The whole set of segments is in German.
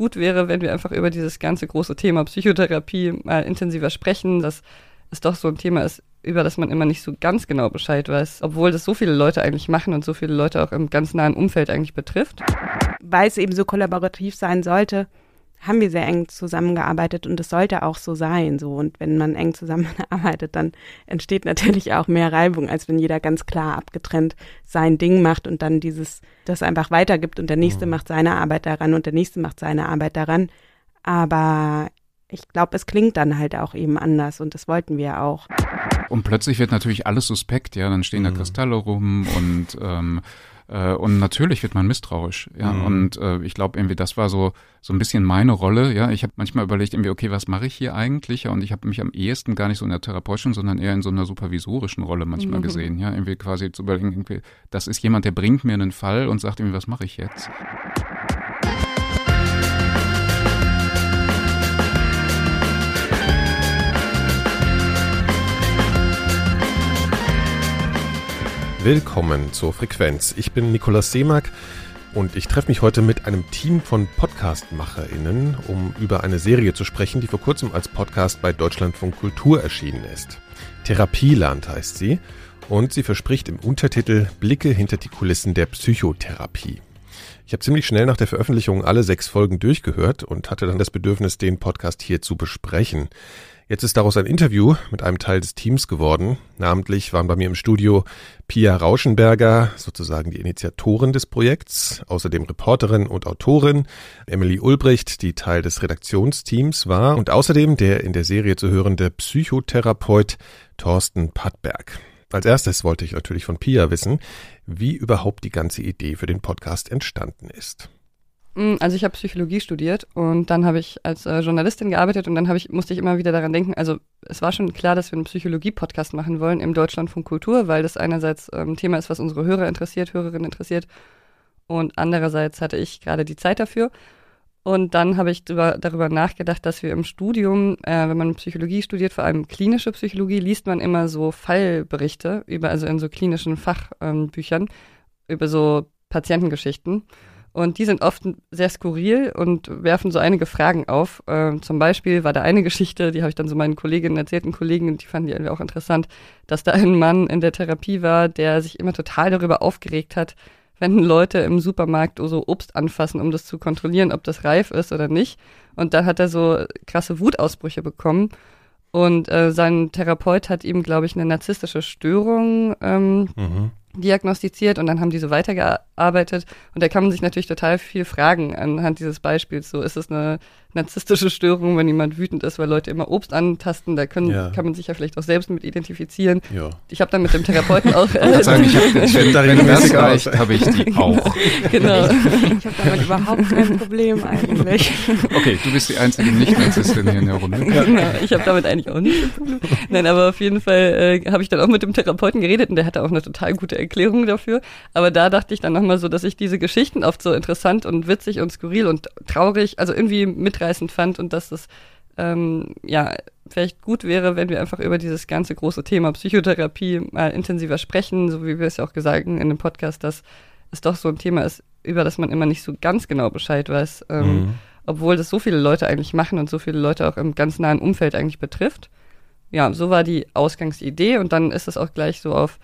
gut wäre, wenn wir einfach über dieses ganze große Thema Psychotherapie mal intensiver sprechen, dass es doch so ein Thema ist, über das man immer nicht so ganz genau Bescheid weiß, obwohl das so viele Leute eigentlich machen und so viele Leute auch im ganz nahen Umfeld eigentlich betrifft. Weil es eben so kollaborativ sein sollte, haben wir sehr eng zusammengearbeitet und es sollte auch so sein. So und wenn man eng zusammenarbeitet, dann entsteht natürlich auch mehr Reibung, als wenn jeder ganz klar abgetrennt sein Ding macht und dann dieses das einfach weitergibt und der nächste mhm. macht seine Arbeit daran und der nächste macht seine Arbeit daran. Aber ich glaube, es klingt dann halt auch eben anders und das wollten wir auch. Und plötzlich wird natürlich alles suspekt, ja, dann stehen mhm. da Kristalle rum und ähm, äh, und natürlich wird man misstrauisch, ja. Mhm. Und äh, ich glaube irgendwie, das war so so ein bisschen meine Rolle, ja. Ich habe manchmal überlegt irgendwie, okay, was mache ich hier eigentlich? Ja, und ich habe mich am ehesten gar nicht so in der therapeutischen, sondern eher in so einer supervisorischen Rolle manchmal mhm. gesehen, ja. Irgendwie quasi zu überlegen, irgendwie, das ist jemand, der bringt mir einen Fall und sagt irgendwie, was mache ich jetzt? Willkommen zur Frequenz. Ich bin Nikolaus Seemack und ich treffe mich heute mit einem Team von Podcastmacherinnen, um über eine Serie zu sprechen, die vor kurzem als Podcast bei Deutschlandfunk Kultur erschienen ist. Therapieland heißt sie und sie verspricht im Untertitel Blicke hinter die Kulissen der Psychotherapie. Ich habe ziemlich schnell nach der Veröffentlichung alle sechs Folgen durchgehört und hatte dann das Bedürfnis, den Podcast hier zu besprechen. Jetzt ist daraus ein Interview mit einem Teil des Teams geworden. Namentlich waren bei mir im Studio Pia Rauschenberger, sozusagen die Initiatorin des Projekts, außerdem Reporterin und Autorin, Emily Ulbricht, die Teil des Redaktionsteams war und außerdem der in der Serie zu hörende Psychotherapeut Thorsten Pattberg. Als erstes wollte ich natürlich von Pia wissen, wie überhaupt die ganze Idee für den Podcast entstanden ist. Mm, also ich habe Psychologie studiert und dann habe ich als äh, Journalistin gearbeitet und dann habe ich musste ich immer wieder daran denken. Also es war schon klar, dass wir einen Psychologie-Podcast machen wollen im Deutschlandfunk Kultur, weil das einerseits ein ähm, Thema ist, was unsere Hörer interessiert, Hörerinnen interessiert und andererseits hatte ich gerade die Zeit dafür. Und dann habe ich drüber, darüber nachgedacht, dass wir im Studium, äh, wenn man Psychologie studiert, vor allem klinische Psychologie, liest man immer so Fallberichte über, also in so klinischen Fachbüchern ähm, über so Patientengeschichten. Und die sind oft sehr skurril und werfen so einige Fragen auf. Ähm, zum Beispiel war da eine Geschichte, die habe ich dann so meinen Kolleginnen erzählt, und Kollegen, und die fanden die irgendwie auch interessant, dass da ein Mann in der Therapie war, der sich immer total darüber aufgeregt hat, wenn Leute im Supermarkt so Obst anfassen, um das zu kontrollieren, ob das reif ist oder nicht. Und da hat er so krasse Wutausbrüche bekommen. Und äh, sein Therapeut hat ihm, glaube ich, eine narzisstische Störung ähm, mhm diagnostiziert und dann haben die so weitergearbeitet und da kann man sich natürlich total viel fragen anhand dieses Beispiels. So ist es eine narzisstische Störung, wenn jemand wütend ist, weil Leute immer Obst antasten, da können, ja. kann man sich ja vielleicht auch selbst mit identifizieren. Ja. Ich habe dann mit dem Therapeuten auch. Äh, sagen, ich hab, ich wenn das reicht, habe ich die auch. genau. Ich habe damit überhaupt kein Problem eigentlich. Okay, du bist die einzige Nicht-Narzisstin hier in der Runde. Ja. Genau, ich habe damit eigentlich auch nicht ein Problem. Nein, aber auf jeden Fall äh, habe ich dann auch mit dem Therapeuten geredet und der hatte auch eine total gute Erklärung dafür. Aber da dachte ich dann nochmal so, dass ich diese Geschichten oft so interessant und witzig und skurril und traurig, also irgendwie mitreißend fand und dass es ähm, ja vielleicht gut wäre, wenn wir einfach über dieses ganze große Thema Psychotherapie mal intensiver sprechen, so wie wir es ja auch gesagt haben in dem Podcast, dass es doch so ein Thema ist, über das man immer nicht so ganz genau Bescheid weiß, ähm, mhm. obwohl das so viele Leute eigentlich machen und so viele Leute auch im ganz nahen Umfeld eigentlich betrifft. Ja, so war die Ausgangsidee und dann ist es auch gleich so auf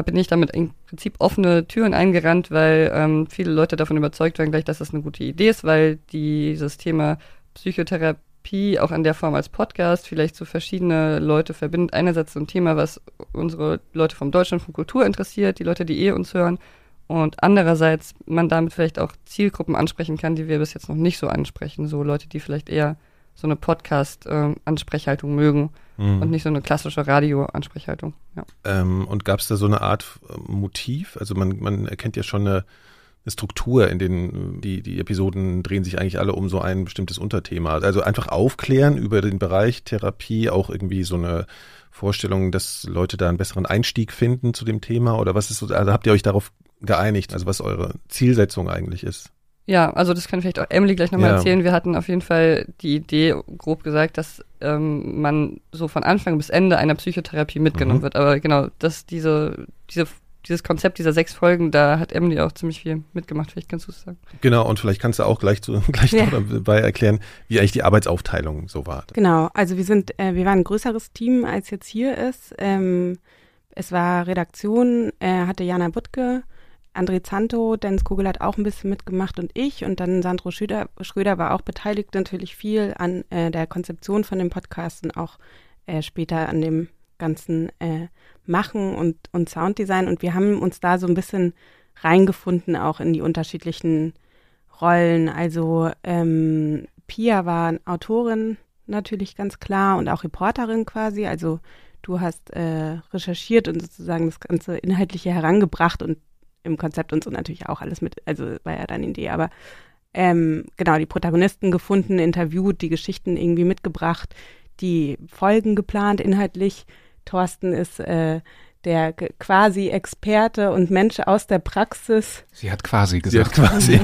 bin ich damit im Prinzip offene Türen eingerannt, weil ähm, viele Leute davon überzeugt waren gleich, dass das eine gute Idee ist, weil dieses Thema Psychotherapie auch in der Form als Podcast vielleicht so verschiedene Leute verbindet. Einerseits ein Thema, was unsere Leute vom Deutschland von Kultur interessiert, die Leute, die eh uns hören. Und andererseits man damit vielleicht auch Zielgruppen ansprechen kann, die wir bis jetzt noch nicht so ansprechen. So Leute, die vielleicht eher so eine Podcast-Ansprechhaltung mögen mhm. und nicht so eine klassische Radio-Ansprechhaltung. Ja. Ähm, und gab es da so eine Art äh, Motiv? Also man, man erkennt ja schon eine, eine Struktur, in denen die, die Episoden drehen sich eigentlich alle um so ein bestimmtes Unterthema. Also einfach aufklären über den Bereich Therapie, auch irgendwie so eine Vorstellung, dass Leute da einen besseren Einstieg finden zu dem Thema oder was ist so, also habt ihr euch darauf geeinigt, also was eure Zielsetzung eigentlich ist? Ja, also das kann vielleicht auch Emily gleich nochmal ja. erzählen. Wir hatten auf jeden Fall die Idee, grob gesagt, dass ähm, man so von Anfang bis Ende einer Psychotherapie mitgenommen mhm. wird. Aber genau, dass diese, diese dieses Konzept dieser sechs Folgen, da hat Emily auch ziemlich viel mitgemacht, vielleicht kannst du es sagen. Genau, und vielleicht kannst du auch gleich, zu, gleich ja. dabei erklären, wie eigentlich die Arbeitsaufteilung so war. Genau, also wir sind, äh, wir waren ein größeres Team, als jetzt hier ist. Ähm, es war Redaktion, äh, hatte Jana Buttke, André Zanto, Dennis Kugel hat auch ein bisschen mitgemacht und ich und dann Sandro Schröder, Schröder war auch beteiligt natürlich viel an äh, der Konzeption von dem Podcast und auch äh, später an dem ganzen äh, Machen und, und Sounddesign. Und wir haben uns da so ein bisschen reingefunden, auch in die unterschiedlichen Rollen. Also ähm, Pia war Autorin natürlich ganz klar und auch Reporterin quasi. Also du hast äh, recherchiert und sozusagen das ganze Inhaltliche herangebracht und im Konzept und so natürlich auch alles mit, also war ja deine Idee, aber ähm, genau, die Protagonisten gefunden, interviewt, die Geschichten irgendwie mitgebracht, die Folgen geplant inhaltlich. Thorsten ist äh, der quasi Experte und Mensch aus der Praxis. Sie hat quasi gesagt. Hat quasi.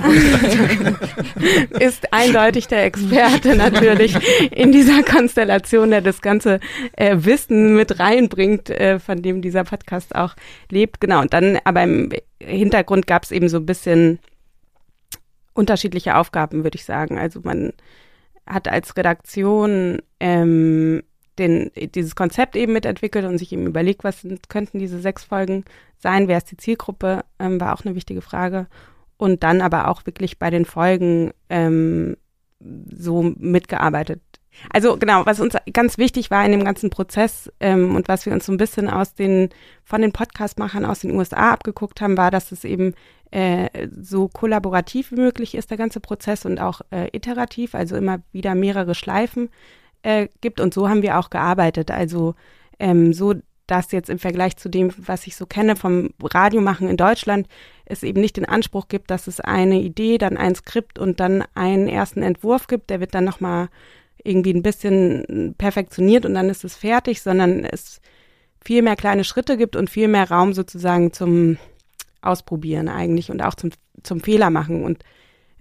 ist eindeutig der Experte natürlich in dieser Konstellation, der das ganze äh, Wissen mit reinbringt, äh, von dem dieser Podcast auch lebt. Genau. Und dann, aber im Hintergrund gab es eben so ein bisschen unterschiedliche Aufgaben, würde ich sagen. Also man hat als Redaktion ähm, den, dieses Konzept eben mitentwickelt und sich eben überlegt, was sind, könnten diese sechs Folgen sein, wer ist die Zielgruppe, ähm, war auch eine wichtige Frage. Und dann aber auch wirklich bei den Folgen ähm, so mitgearbeitet. Also genau, was uns ganz wichtig war in dem ganzen Prozess ähm, und was wir uns so ein bisschen aus den von den Podcastmachern aus den USA abgeguckt haben, war, dass es eben äh, so kollaborativ wie möglich ist, der ganze Prozess und auch äh, iterativ, also immer wieder mehrere Schleifen äh, gibt. Und so haben wir auch gearbeitet. Also ähm, so, dass jetzt im Vergleich zu dem, was ich so kenne vom Radiomachen in Deutschland, es eben nicht den Anspruch gibt, dass es eine Idee, dann ein Skript und dann einen ersten Entwurf gibt, der wird dann nochmal irgendwie ein bisschen perfektioniert und dann ist es fertig, sondern es viel mehr kleine Schritte gibt und viel mehr Raum sozusagen zum Ausprobieren eigentlich und auch zum, zum Fehler machen. Und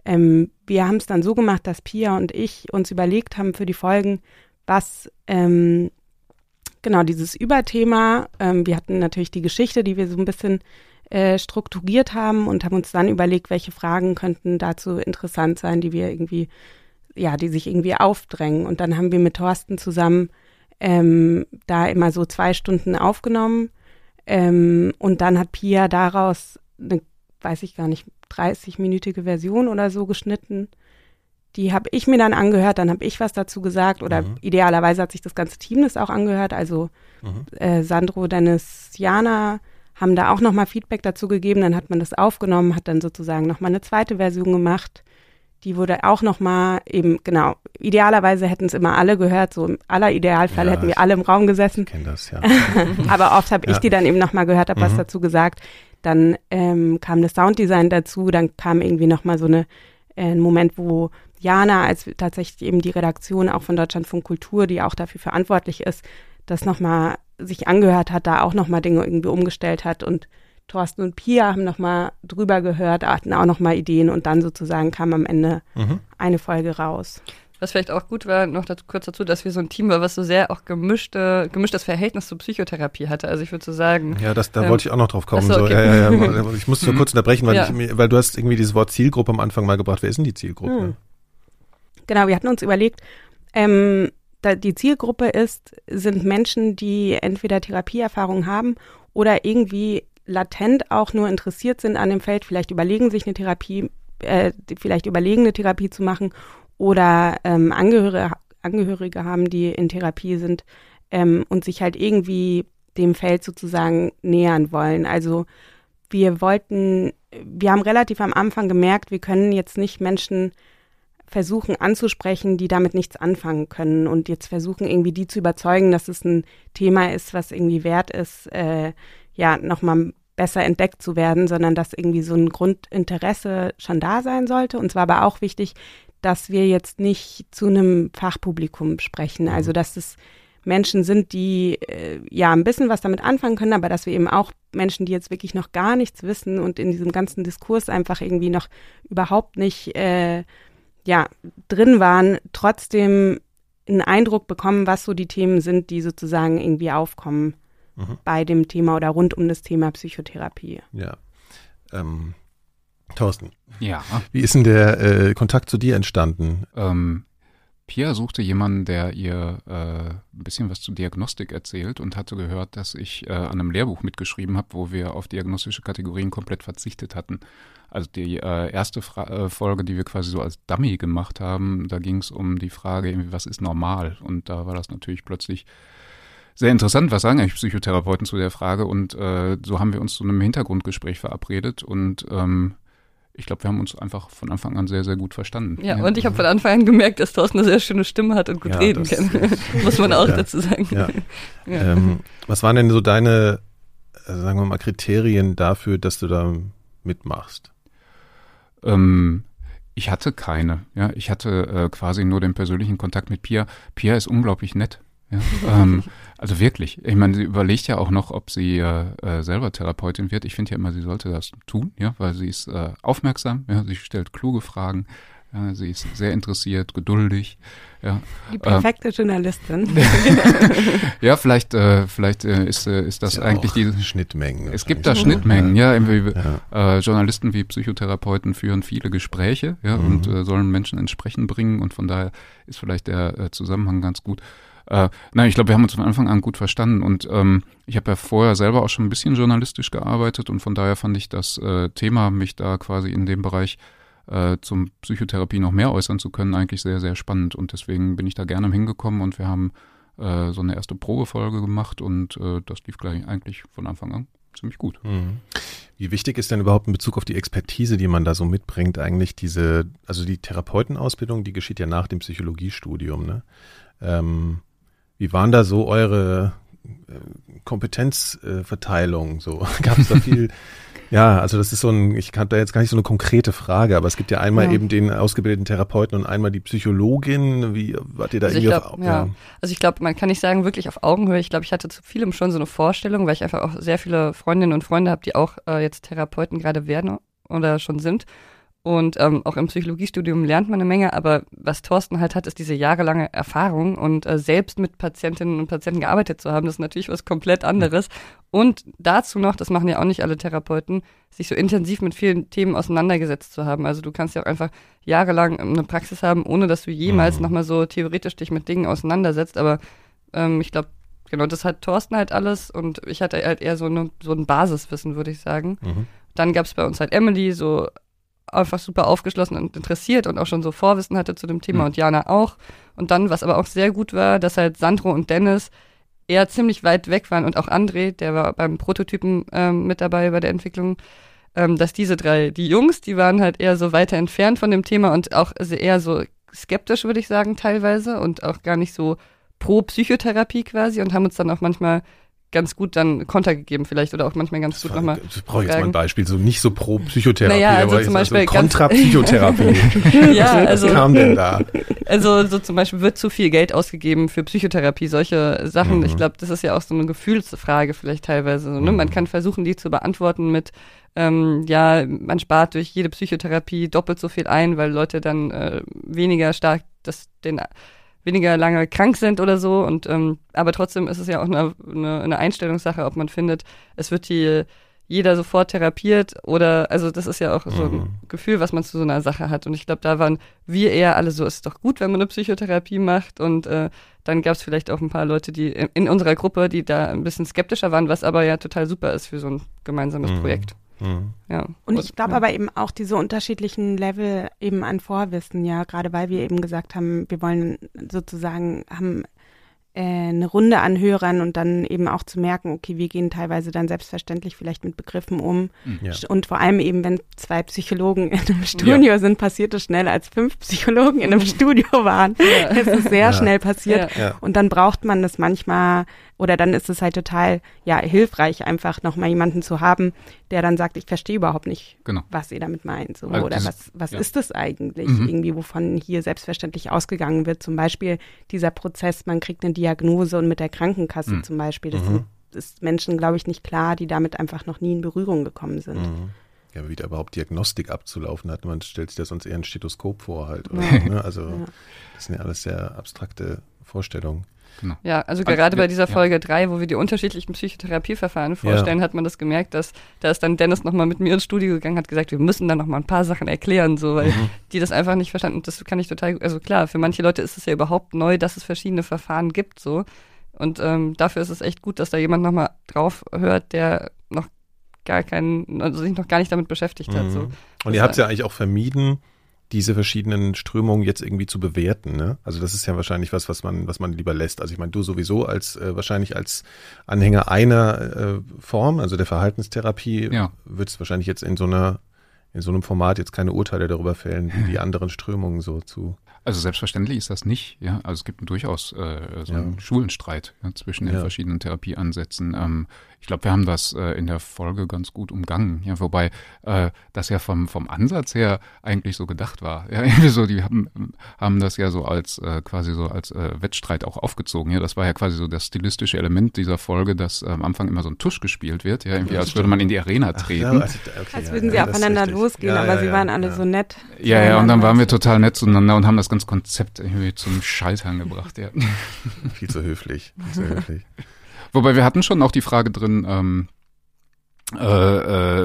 ähm, wir haben es dann so gemacht, dass Pia und ich uns überlegt haben für die Folgen, was ähm, genau dieses Überthema, ähm, wir hatten natürlich die Geschichte, die wir so ein bisschen äh, strukturiert haben und haben uns dann überlegt, welche Fragen könnten dazu interessant sein, die wir irgendwie, ja, die sich irgendwie aufdrängen. Und dann haben wir mit Thorsten zusammen ähm, da immer so zwei Stunden aufgenommen. Ähm, und dann hat Pia daraus eine, weiß ich gar nicht, 30-minütige Version oder so geschnitten. Die habe ich mir dann angehört, dann habe ich was dazu gesagt oder mhm. idealerweise hat sich das ganze Team das auch angehört. Also mhm. äh, Sandro, Dennis, Jana haben da auch nochmal Feedback dazu gegeben. Dann hat man das aufgenommen, hat dann sozusagen nochmal eine zweite Version gemacht. Die wurde auch nochmal eben, genau, idealerweise hätten es immer alle gehört, so im aller Idealfall ja, hätten wir alle im Raum gesessen. Ich kenne das, ja. Aber oft habe ich die dann eben nochmal gehört, habe mhm. was dazu gesagt. Dann ähm, kam das Sounddesign dazu, dann kam irgendwie nochmal so eine, äh, ein Moment, wo Jana als tatsächlich eben die Redaktion auch von Deutschlandfunk Kultur, die auch dafür verantwortlich ist, das nochmal sich angehört hat, da auch nochmal Dinge irgendwie umgestellt hat und Thorsten und Pia haben nochmal drüber gehört, hatten auch nochmal Ideen und dann sozusagen kam am Ende mhm. eine Folge raus. Was vielleicht auch gut war, noch dazu, kurz dazu, dass wir so ein Team war, was so sehr auch gemischte, gemischtes Verhältnis zur Psychotherapie hatte. Also ich würde so sagen. Ja, das, da ähm, wollte ich auch noch drauf kommen. So, okay. so, ja, ja, ja, ich musste nur kurz unterbrechen, weil, ja. ich, weil du hast irgendwie dieses Wort Zielgruppe am Anfang mal gebracht. Wer ist denn die Zielgruppe? Hm. Genau, wir hatten uns überlegt, ähm, da die Zielgruppe ist, sind Menschen, die entweder Therapieerfahrung haben oder irgendwie latent auch nur interessiert sind an dem Feld, vielleicht überlegen sich eine Therapie, äh, vielleicht überlegen eine Therapie zu machen oder ähm, Angehörige, Angehörige haben, die in Therapie sind ähm, und sich halt irgendwie dem Feld sozusagen nähern wollen. Also wir wollten, wir haben relativ am Anfang gemerkt, wir können jetzt nicht Menschen versuchen anzusprechen, die damit nichts anfangen können und jetzt versuchen irgendwie die zu überzeugen, dass es ein Thema ist, was irgendwie wert ist, äh, ja, nochmal besser entdeckt zu werden, sondern dass irgendwie so ein Grundinteresse schon da sein sollte. Und zwar aber auch wichtig, dass wir jetzt nicht zu einem Fachpublikum sprechen. Mhm. Also dass es Menschen sind, die äh, ja ein bisschen was damit anfangen können, aber dass wir eben auch Menschen, die jetzt wirklich noch gar nichts wissen und in diesem ganzen Diskurs einfach irgendwie noch überhaupt nicht äh, ja drin waren, trotzdem einen Eindruck bekommen, was so die Themen sind, die sozusagen irgendwie aufkommen mhm. bei dem Thema oder rund um das Thema Psychotherapie. Ja. Ähm, Thorsten. Ja. Wie ist denn der äh, Kontakt zu dir entstanden? Ähm, Pia suchte jemanden, der ihr äh, ein bisschen was zu Diagnostik erzählt und hatte gehört, dass ich äh, an einem Lehrbuch mitgeschrieben habe, wo wir auf diagnostische Kategorien komplett verzichtet hatten. Also die äh, erste Fra äh, Folge, die wir quasi so als Dummy gemacht haben, da ging es um die Frage, was ist normal? Und da war das natürlich plötzlich sehr interessant, was sagen eigentlich Psychotherapeuten zu der Frage? Und äh, so haben wir uns zu einem Hintergrundgespräch verabredet und ähm, ich glaube, wir haben uns einfach von Anfang an sehr, sehr gut verstanden. Ja, ja. und ich habe von Anfang an gemerkt, dass Thorsten eine sehr schöne Stimme hat und gut ja, reden kann. Muss man auch ja. dazu sagen. Ähm, was waren denn so deine, also sagen wir mal, Kriterien dafür, dass du da mitmachst? Ähm, ich hatte keine. Ja, ich hatte äh, quasi nur den persönlichen Kontakt mit Pia. Pia ist unglaublich nett. Ja, ähm, also wirklich. Ich meine, sie überlegt ja auch noch, ob sie äh, äh, selber Therapeutin wird. Ich finde ja immer, sie sollte das tun, ja, weil sie ist äh, aufmerksam, ja, sie stellt kluge Fragen, ja, sie ist sehr interessiert, geduldig. Ja. Die perfekte äh, Journalistin. ja, vielleicht, äh, vielleicht äh, ist, äh, ist das ist eigentlich die Schnittmengen. Es gibt da Schnittmengen, ja. ja. Äh, Journalisten wie Psychotherapeuten führen viele Gespräche, ja, mhm. und äh, sollen Menschen entsprechend bringen und von daher ist vielleicht der äh, Zusammenhang ganz gut. Äh, nein, ich glaube, wir haben uns von Anfang an gut verstanden und ähm, ich habe ja vorher selber auch schon ein bisschen journalistisch gearbeitet und von daher fand ich das äh, Thema, mich da quasi in dem Bereich äh, zum Psychotherapie noch mehr äußern zu können, eigentlich sehr, sehr spannend und deswegen bin ich da gerne hingekommen und wir haben äh, so eine erste Probefolge gemacht und äh, das lief gleich eigentlich von Anfang an ziemlich gut. Mhm. Wie wichtig ist denn überhaupt in Bezug auf die Expertise, die man da so mitbringt, eigentlich diese, also die Therapeutenausbildung, die geschieht ja nach dem Psychologiestudium, ne? Ähm, wie waren da so eure äh, Kompetenzverteilung? so gab es da viel? ja, also das ist so ein, ich habe da jetzt gar nicht so eine konkrete Frage, aber es gibt ja einmal ja. eben den ausgebildeten Therapeuten und einmal die Psychologin. Wie wart ihr da also irgendwie glaub, auf, ja. ja. Also ich glaube, man kann nicht sagen wirklich auf Augenhöhe. Ich glaube, ich hatte zu vielem schon so eine Vorstellung, weil ich einfach auch sehr viele Freundinnen und Freunde habe, die auch äh, jetzt Therapeuten gerade werden oder schon sind. Und ähm, auch im Psychologiestudium lernt man eine Menge, aber was Thorsten halt hat, ist diese jahrelange Erfahrung und äh, selbst mit Patientinnen und Patienten gearbeitet zu haben, das ist natürlich was komplett anderes. Und dazu noch, das machen ja auch nicht alle Therapeuten, sich so intensiv mit vielen Themen auseinandergesetzt zu haben. Also du kannst ja auch einfach jahrelang eine Praxis haben, ohne dass du jemals mhm. nochmal so theoretisch dich mit Dingen auseinandersetzt. Aber ähm, ich glaube, genau, das hat Thorsten halt alles und ich hatte halt eher so, eine, so ein Basiswissen, würde ich sagen. Mhm. Dann gab es bei uns halt Emily, so einfach super aufgeschlossen und interessiert und auch schon so Vorwissen hatte zu dem Thema mhm. und Jana auch. Und dann, was aber auch sehr gut war, dass halt Sandro und Dennis eher ziemlich weit weg waren und auch André, der war beim Prototypen ähm, mit dabei bei der Entwicklung, ähm, dass diese drei, die Jungs, die waren halt eher so weiter entfernt von dem Thema und auch eher so skeptisch, würde ich sagen, teilweise und auch gar nicht so pro Psychotherapie quasi und haben uns dann auch manchmal ganz gut dann Konter gegeben vielleicht oder auch manchmal ganz das gut nochmal. Ich brauche jetzt mal ein Beispiel, so nicht so pro Psychotherapie, naja, also zum Beispiel also kontra Psychotherapie. ja, also, was kam denn da? Also so zum Beispiel wird zu viel Geld ausgegeben für Psychotherapie, solche Sachen. Mhm. Ich glaube, das ist ja auch so eine Gefühlsfrage vielleicht teilweise. So, ne? Mhm. Man kann versuchen, die zu beantworten mit ähm, ja, man spart durch jede Psychotherapie doppelt so viel ein, weil Leute dann äh, weniger stark das, den weniger lange krank sind oder so. Und ähm, aber trotzdem ist es ja auch eine, eine, eine Einstellungssache, ob man findet, es wird hier jeder sofort therapiert oder also das ist ja auch so ein mhm. Gefühl, was man zu so einer Sache hat. Und ich glaube, da waren wir eher alle so, es ist doch gut, wenn man eine Psychotherapie macht. Und äh, dann gab es vielleicht auch ein paar Leute, die in, in, unserer Gruppe, die da ein bisschen skeptischer waren, was aber ja total super ist für so ein gemeinsames mhm. Projekt. Mhm. Ja. Und ich glaube ja. aber eben auch diese unterschiedlichen Level eben an Vorwissen, ja, gerade weil wir eben gesagt haben, wir wollen sozusagen, haben äh, eine Runde an Hörern und dann eben auch zu merken, okay, wir gehen teilweise dann selbstverständlich vielleicht mit Begriffen um. Mhm. Ja. Und vor allem eben, wenn zwei Psychologen in einem Studio ja. sind, passiert es schnell, als fünf Psychologen in einem Studio waren. Ja. Es ist sehr schnell passiert. Und dann braucht man das manchmal oder dann ist es halt total ja hilfreich, einfach nochmal jemanden zu haben, der dann sagt, ich verstehe überhaupt nicht, genau. was ihr damit meint. So, also oder was, was ja. ist das eigentlich? Mhm. Irgendwie, wovon hier selbstverständlich ausgegangen wird. Zum Beispiel dieser Prozess, man kriegt eine Diagnose und mit der Krankenkasse mhm. zum Beispiel. Das mhm. ist Menschen, glaube ich, nicht klar, die damit einfach noch nie in Berührung gekommen sind. Mhm. Ja, wie da überhaupt Diagnostik abzulaufen hat. Man stellt sich da sonst eher ein Stethoskop vor halt. Oder, ja. ne? Also ja. das sind ja alles sehr abstrakte Vorstellungen. Genau. Ja, also Also, gerade ja, bei dieser ja. Folge 3, wo wir die unterschiedlichen Psychotherapieverfahren vorstellen, hat man das gemerkt, dass da ist dann Dennis nochmal mit mir ins Studio gegangen, hat gesagt, wir müssen da nochmal ein paar Sachen erklären, so, weil Mhm. die das einfach nicht verstanden. Das kann ich total, also klar, für manche Leute ist es ja überhaupt neu, dass es verschiedene Verfahren gibt, so. Und ähm, dafür ist es echt gut, dass da jemand nochmal drauf hört, der noch gar keinen, also sich noch gar nicht damit beschäftigt hat. So. Mhm. Und Das ihr habt es ja eigentlich auch vermieden, diese verschiedenen Strömungen jetzt irgendwie zu bewerten. Ne? Also das ist ja wahrscheinlich was, was man, was man lieber lässt. Also ich meine, du sowieso als äh, wahrscheinlich als Anhänger einer äh, Form, also der Verhaltenstherapie, Ja. würdest wahrscheinlich jetzt in so einer in so einem Format jetzt keine Urteile darüber fällen, wie die anderen Strömungen so zu. Also selbstverständlich ist das nicht, ja. Also es gibt durchaus äh, so Ja. einen Schulenstreit ja, zwischen den Ja. verschiedenen Therapieansätzen. Ähm, ich glaube, wir haben das äh, in der Folge ganz gut umgangen, ja, wobei äh, das ja vom, vom Ansatz her eigentlich so gedacht war. Ja, irgendwie so, die haben, haben das ja so als äh, quasi so als äh, Wettstreit auch aufgezogen. Ja, das war ja quasi so das stilistische Element dieser Folge, dass äh, am Anfang immer so ein Tusch gespielt wird, ja, irgendwie Ja, als würde man in die Arena Ach, treten. ja, also, okay, Als ja, würden sie ja, das ist aufeinander losgehen, Ja, aber ja, sie ja, waren alle ja. so nett. Ja, ja, und dann waren wir total nett zueinander und haben das ganze Konzept irgendwie zum Scheitern gebracht, ja. Viel zu höflich. Viel zu höflich. Wobei wir hatten schon auch die Frage drin, ähm, äh,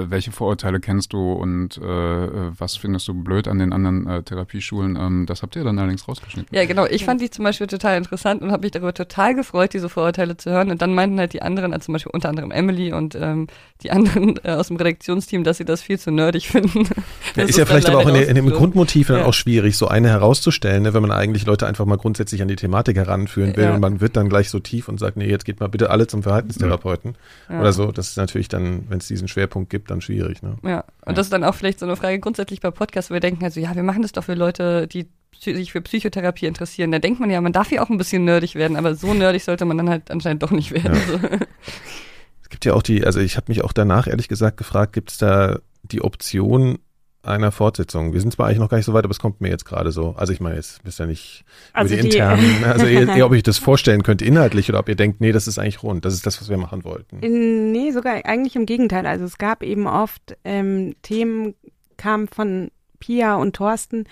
äh, welche Vorurteile kennst du und äh, äh, was findest du blöd an den anderen äh, Therapieschulen? Ähm, das habt ihr dann allerdings rausgeschnitten. Ja, genau. Ich fand die zum Beispiel total interessant und habe mich darüber total gefreut, diese Vorurteile zu hören. Und dann meinten halt die anderen, also zum Beispiel unter anderem Emily und ähm, die anderen äh, aus dem Redaktionsteam, dass sie das viel zu nerdig finden. Ja, Das ist ja vielleicht aber auch in, in dem. Grundmotiv dann Ja. auch schwierig, so eine herauszustellen, ne, wenn man eigentlich Leute einfach mal grundsätzlich an die Thematik heranführen will Ja. und man wird dann gleich so tief und sagt, nee, jetzt geht mal bitte alle zum Verhaltenstherapeuten Ja. oder so. Das ist natürlich dann, wenn es diesen Schwerpunkt gibt, dann schwierig. Ne? Ja, und das ist dann auch vielleicht so eine Frage grundsätzlich bei Podcasts, wo wir denken also, ja, wir machen das doch für Leute, die sich für Psychotherapie interessieren. Da denkt man ja, man darf ja auch ein bisschen nerdig werden, aber so nerdig sollte man dann halt anscheinend doch nicht werden. So. Es gibt ja auch die, also ich habe mich auch danach ehrlich gesagt gefragt, gibt es da die Option einer Fortsetzung? Wir sind zwar eigentlich noch gar nicht so weit, aber es kommt mir jetzt gerade so. Also ich meine, jetzt wisst ihr nicht Also über die, die- internen, also eher, eher, ob ich das vorstellen könnte inhaltlich oder ob ihr denkt, nee, das ist eigentlich rund, das ist das, was wir machen wollten. Nee, sogar eigentlich im Gegenteil. Also es gab eben oft ähm, Themen, kamen von Pia und Thorsten,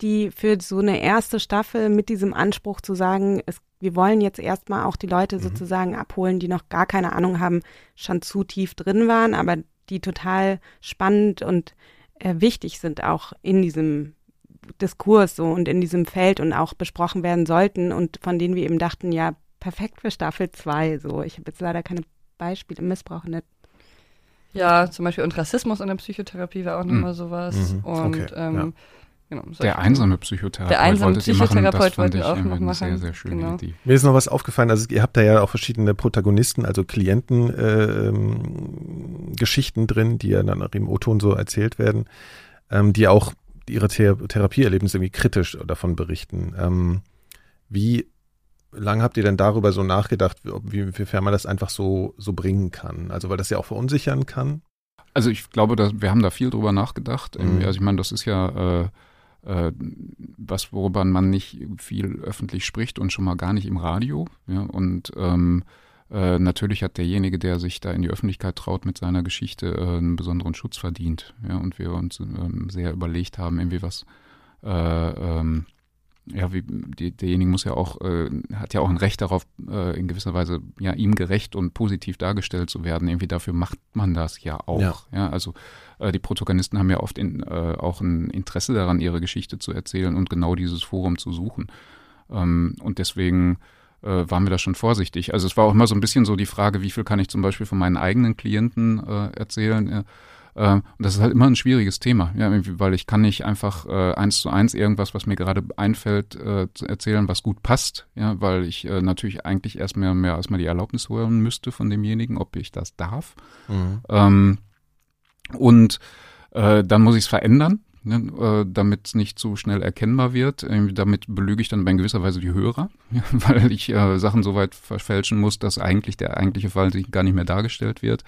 die für so eine erste Staffel mit diesem Anspruch zu sagen, es, wir wollen jetzt erstmal auch die Leute Mhm. sozusagen abholen, die noch gar keine Ahnung haben, schon zu tief drin waren, aber die total spannend und äh, wichtig sind auch in diesem Diskurs so und in diesem Feld und auch besprochen werden sollten und von denen wir eben dachten, ja, perfekt für Staffel 2 so. Ich habe jetzt leider keine Beispiele, Missbrauch in der Ja, zum Beispiel und Rassismus in der Psychotherapie war auch Mhm. nochmal sowas. Mhm, Und okay, ähm, ja. Genau, Der einsame Psychotherapeut Der einsame machen, Psychotherapeut fand wollten ich auch noch eine sehr, machen, sehr schöne genau. Idee. Mir ist noch was aufgefallen, also ihr habt da ja auch verschiedene Protagonisten, also Klienten, äh, ähm, Geschichten drin, die ja dann auch im O-Ton so erzählt werden, ähm, die auch ihre Thera Therapieerlebnisse irgendwie kritisch davon berichten. Ähm, wie lange habt ihr denn darüber so nachgedacht, wie, wie, inwiefern man das einfach so, so bringen kann? Also weil das ja auch verunsichern kann. Also ich glaube, dass, wir haben da viel drüber nachgedacht. Mhm. Also ich meine, das ist ja äh, was, worüber man nicht viel öffentlich spricht und schon mal gar nicht im Radio. Ja? Und ähm, äh, natürlich hat derjenige, der sich da in die Öffentlichkeit traut mit seiner Geschichte, äh, einen besonderen Schutz verdient. Ja? Und wir uns ähm, sehr überlegt haben, irgendwie was äh, ähm, ja, wie, die, derjenige muss ja auch, äh, hat ja auch ein Recht darauf, äh, in gewisser Weise ja ihm gerecht und positiv dargestellt zu werden. Irgendwie dafür macht man das ja auch. Ja. Ja, also äh, die Protagonisten haben ja oft in, äh, auch ein Interesse daran, ihre Geschichte zu erzählen und genau dieses Forum zu suchen. Ähm, und deswegen äh, waren wir da schon vorsichtig. Also es war auch immer so ein bisschen so die Frage, wie viel kann ich zum Beispiel von meinen eigenen Klienten äh, erzählen. Äh, und das ist halt immer ein schwieriges Thema, ja, weil ich kann nicht einfach äh, eins zu eins irgendwas, was mir gerade einfällt, äh, zu erzählen, was gut passt, ja, weil ich äh, natürlich eigentlich erst mehr, mehr erstmal die Erlaubnis holen müsste von demjenigen, ob ich das darf. Mhm. Ähm, und äh, dann muss ich es verändern, ne, äh, damit es nicht zu schnell erkennbar wird. Damit belüge ich dann in gewisser Weise die Hörer, ja, weil ich äh, Sachen so weit verfälschen muss, dass eigentlich der eigentliche Fall sich gar nicht mehr dargestellt wird.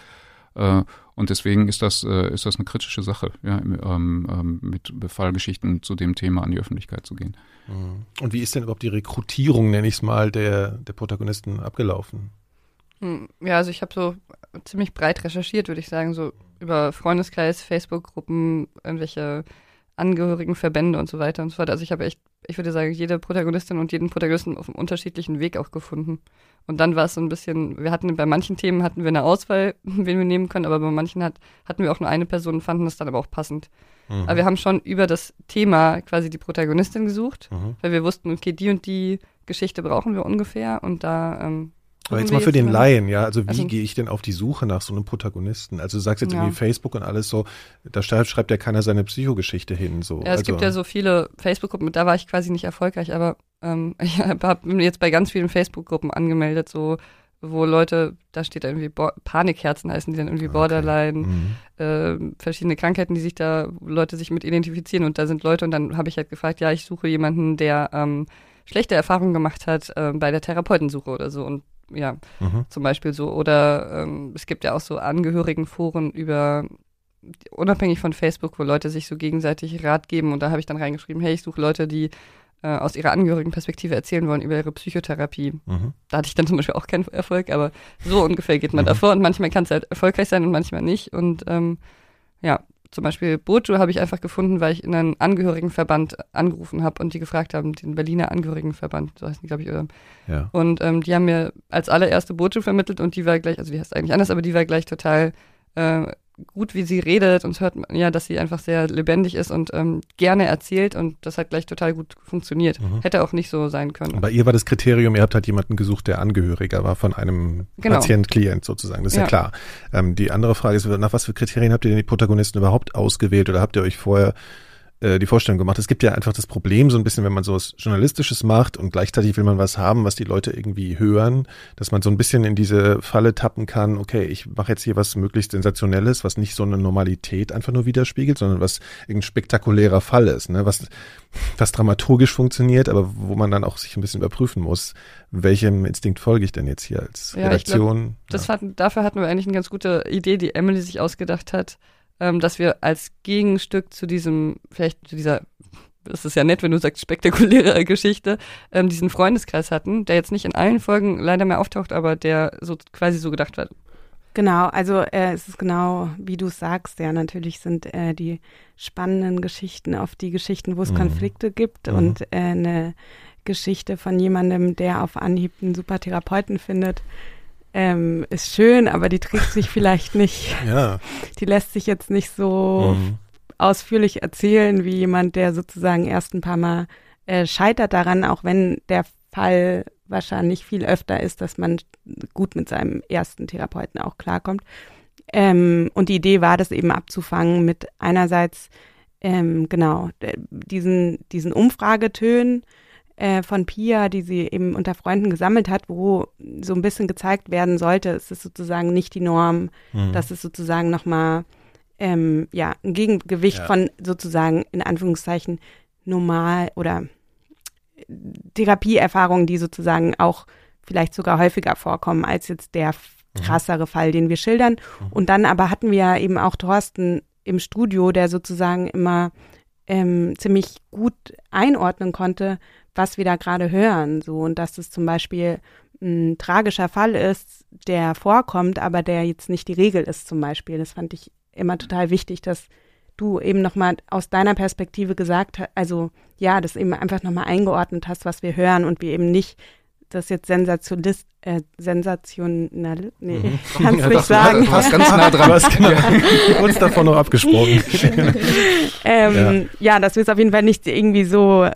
Und deswegen ist das, äh, ist das eine kritische Sache, ja, ähm, ähm, mit Fallgeschichten zu dem Thema an die Öffentlichkeit zu gehen. Mhm. Und wie ist denn überhaupt die Rekrutierung, nenne ich es mal, der, der Protagonisten abgelaufen? Hm, Ja, also ich habe so ziemlich breit recherchiert, würde ich sagen, so über Freundeskreis, Facebook-Gruppen, irgendwelche Angehörigen, Verbände und so weiter und so fort. Also ich habe echt ich würde sagen, jede Protagonistin und jeden Protagonisten auf einem unterschiedlichen Weg auch gefunden. Und dann war es so ein bisschen, wir hatten bei manchen Themen hatten wir eine Auswahl, wen wir nehmen können, aber bei manchen hat, hatten wir auch nur eine Person und fanden das dann aber auch passend. Mhm. Aber wir haben schon über das Thema quasi die Protagonistin gesucht, mhm. weil wir wussten, okay, die und die Geschichte brauchen wir ungefähr und da ähm, aber jetzt mal für den Laien, ja, also wie also, gehe ich denn auf die Suche nach so einem Protagonisten? Also du sagst jetzt ja. irgendwie Facebook und alles so, da schreibt, ja keiner seine Psychogeschichte hin. So. Ja, es also, gibt ja so viele Facebook-Gruppen, da war ich quasi nicht erfolgreich, aber ähm, ich habe jetzt bei ganz vielen Facebook-Gruppen angemeldet, so wo Leute, da steht irgendwie Bo Panikherzen heißen die dann irgendwie okay. Borderline, mhm. äh, verschiedene Krankheiten, die sich da, Leute sich mit identifizieren und da sind Leute und dann habe ich halt gefragt, ja, ich suche jemanden, der ähm, schlechte Erfahrungen gemacht hat äh, bei der Therapeutensuche oder so und ja, mhm. zum Beispiel so. Oder ähm, es gibt ja auch so Angehörigenforen über, unabhängig von Facebook, wo Leute sich so gegenseitig Rat geben. Und da habe ich dann reingeschrieben, hey, ich suche Leute, die äh, aus ihrer Angehörigenperspektive erzählen wollen über ihre Psychotherapie. Mhm. Da hatte ich dann zum Beispiel auch keinen Erfolg, aber so ungefähr geht man mhm. davor. Und manchmal kann es halt erfolgreich sein und manchmal nicht. Und ähm, ja, zum Beispiel Bojo habe ich einfach gefunden, weil ich in einen Angehörigenverband angerufen habe und die gefragt haben, den Berliner Angehörigenverband, so heißt die, glaube ich, oder? Ja. Und ähm, die haben mir als allererste Bojo vermittelt und die war gleich, also die heißt eigentlich anders, aber die war gleich total äh, gut, wie sie redet und hört man ja, dass sie einfach sehr lebendig ist und ähm, gerne erzählt und das hat gleich total gut funktioniert. Mhm. Hätte auch nicht so sein können. Bei ihr war das Kriterium, ihr habt halt jemanden gesucht, der Angehöriger war von einem genau. Patient, Klient sozusagen. Das ist ja, ja klar. Ähm, die andere Frage ist, nach was für Kriterien habt ihr denn die Protagonisten überhaupt ausgewählt oder habt ihr euch vorher äh, die Vorstellung gemacht. Es gibt ja einfach das Problem so ein bisschen, wenn man so was Journalistisches macht und gleichzeitig will man was haben, was die Leute irgendwie hören, dass man so ein bisschen in diese Falle tappen kann, okay, ich mache jetzt hier was möglichst Sensationelles, was nicht so eine Normalität einfach nur widerspiegelt, sondern was irgendein spektakulärer Fall ist, ne? was, was dramaturgisch funktioniert, aber wo man dann auch sich ein bisschen überprüfen muss, welchem Instinkt folge ich denn jetzt hier als ja, Redaktion. Glaub, das ja. hatten, dafür hatten wir eigentlich eine ganz gute Idee, die Emily sich ausgedacht hat ähm, dass wir als Gegenstück zu diesem, vielleicht zu dieser, das ist ja nett, wenn du sagst, spektakuläre Geschichte, ähm, diesen Freundeskreis hatten, der jetzt nicht in allen Folgen leider mehr auftaucht, aber der so quasi so gedacht wird. Genau, also äh, es ist genau, wie du sagst, ja, natürlich sind äh, die spannenden Geschichten auf die Geschichten, wo es mhm. Konflikte gibt mhm. und äh, eine Geschichte von jemandem, der auf Anhieb einen super Therapeuten findet, ähm, ist schön, aber die trägt sich vielleicht nicht. Ja. Die lässt sich jetzt nicht so mhm. ausführlich erzählen wie jemand, der sozusagen erst ein paar Mal äh, scheitert daran, auch wenn der Fall wahrscheinlich viel öfter ist, dass man gut mit seinem ersten Therapeuten auch klarkommt. Ähm, und die Idee war, das eben abzufangen mit einerseits ähm, genau diesen diesen Umfragetönen äh, von Pia, die sie eben unter Freunden gesammelt hat, wo so ein bisschen gezeigt werden sollte, es ist sozusagen nicht die Norm, mhm. dass es sozusagen nochmal ähm, ja, ein Gegengewicht ja. von sozusagen in Anführungszeichen normal oder Therapieerfahrungen, die sozusagen auch vielleicht sogar häufiger vorkommen als jetzt der mhm. krassere Fall, den wir schildern. Mhm. Und dann aber hatten wir ja eben auch Thorsten im Studio, der sozusagen immer ähm, ziemlich gut einordnen konnte, was wir da gerade hören. So, und dass es zum Beispiel ein tragischer Fall ist, der vorkommt, aber der jetzt nicht die Regel ist, zum Beispiel. Das fand ich immer total wichtig, dass du eben nochmal aus deiner Perspektive gesagt hast, also ja, das eben einfach nochmal eingeordnet hast, was wir hören und wir eben nicht das jetzt sensationalist, äh, sensationell, nee, mhm. kannst ja, nicht sagen. Du hast ganz nah dran. Hast genau, kurz davon noch abgesprochen. ähm, ja. ja, dass wir es auf jeden Fall nicht irgendwie so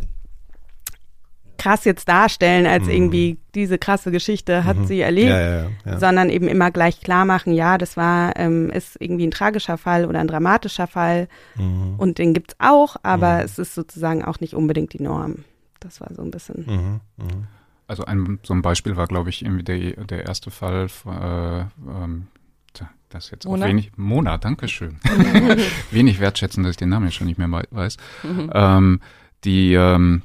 krass jetzt darstellen, als mhm. irgendwie diese krasse Geschichte hat mhm. sie erlebt, ja, ja, ja. sondern eben immer gleich klar machen, ja, das war, ähm, ist irgendwie ein tragischer Fall oder ein dramatischer Fall mhm. und den gibt's auch, aber mhm. es ist sozusagen auch nicht unbedingt die Norm. Das war so ein bisschen. Mhm. Mhm. Also ein, so ein Beispiel war, glaube ich, irgendwie der, der erste Fall, äh, ähm, das jetzt Mona? auch wenig, Mona, danke schön. wenig wertschätzen, dass ich den Namen jetzt schon nicht mehr weiß. Ähm, die, ähm,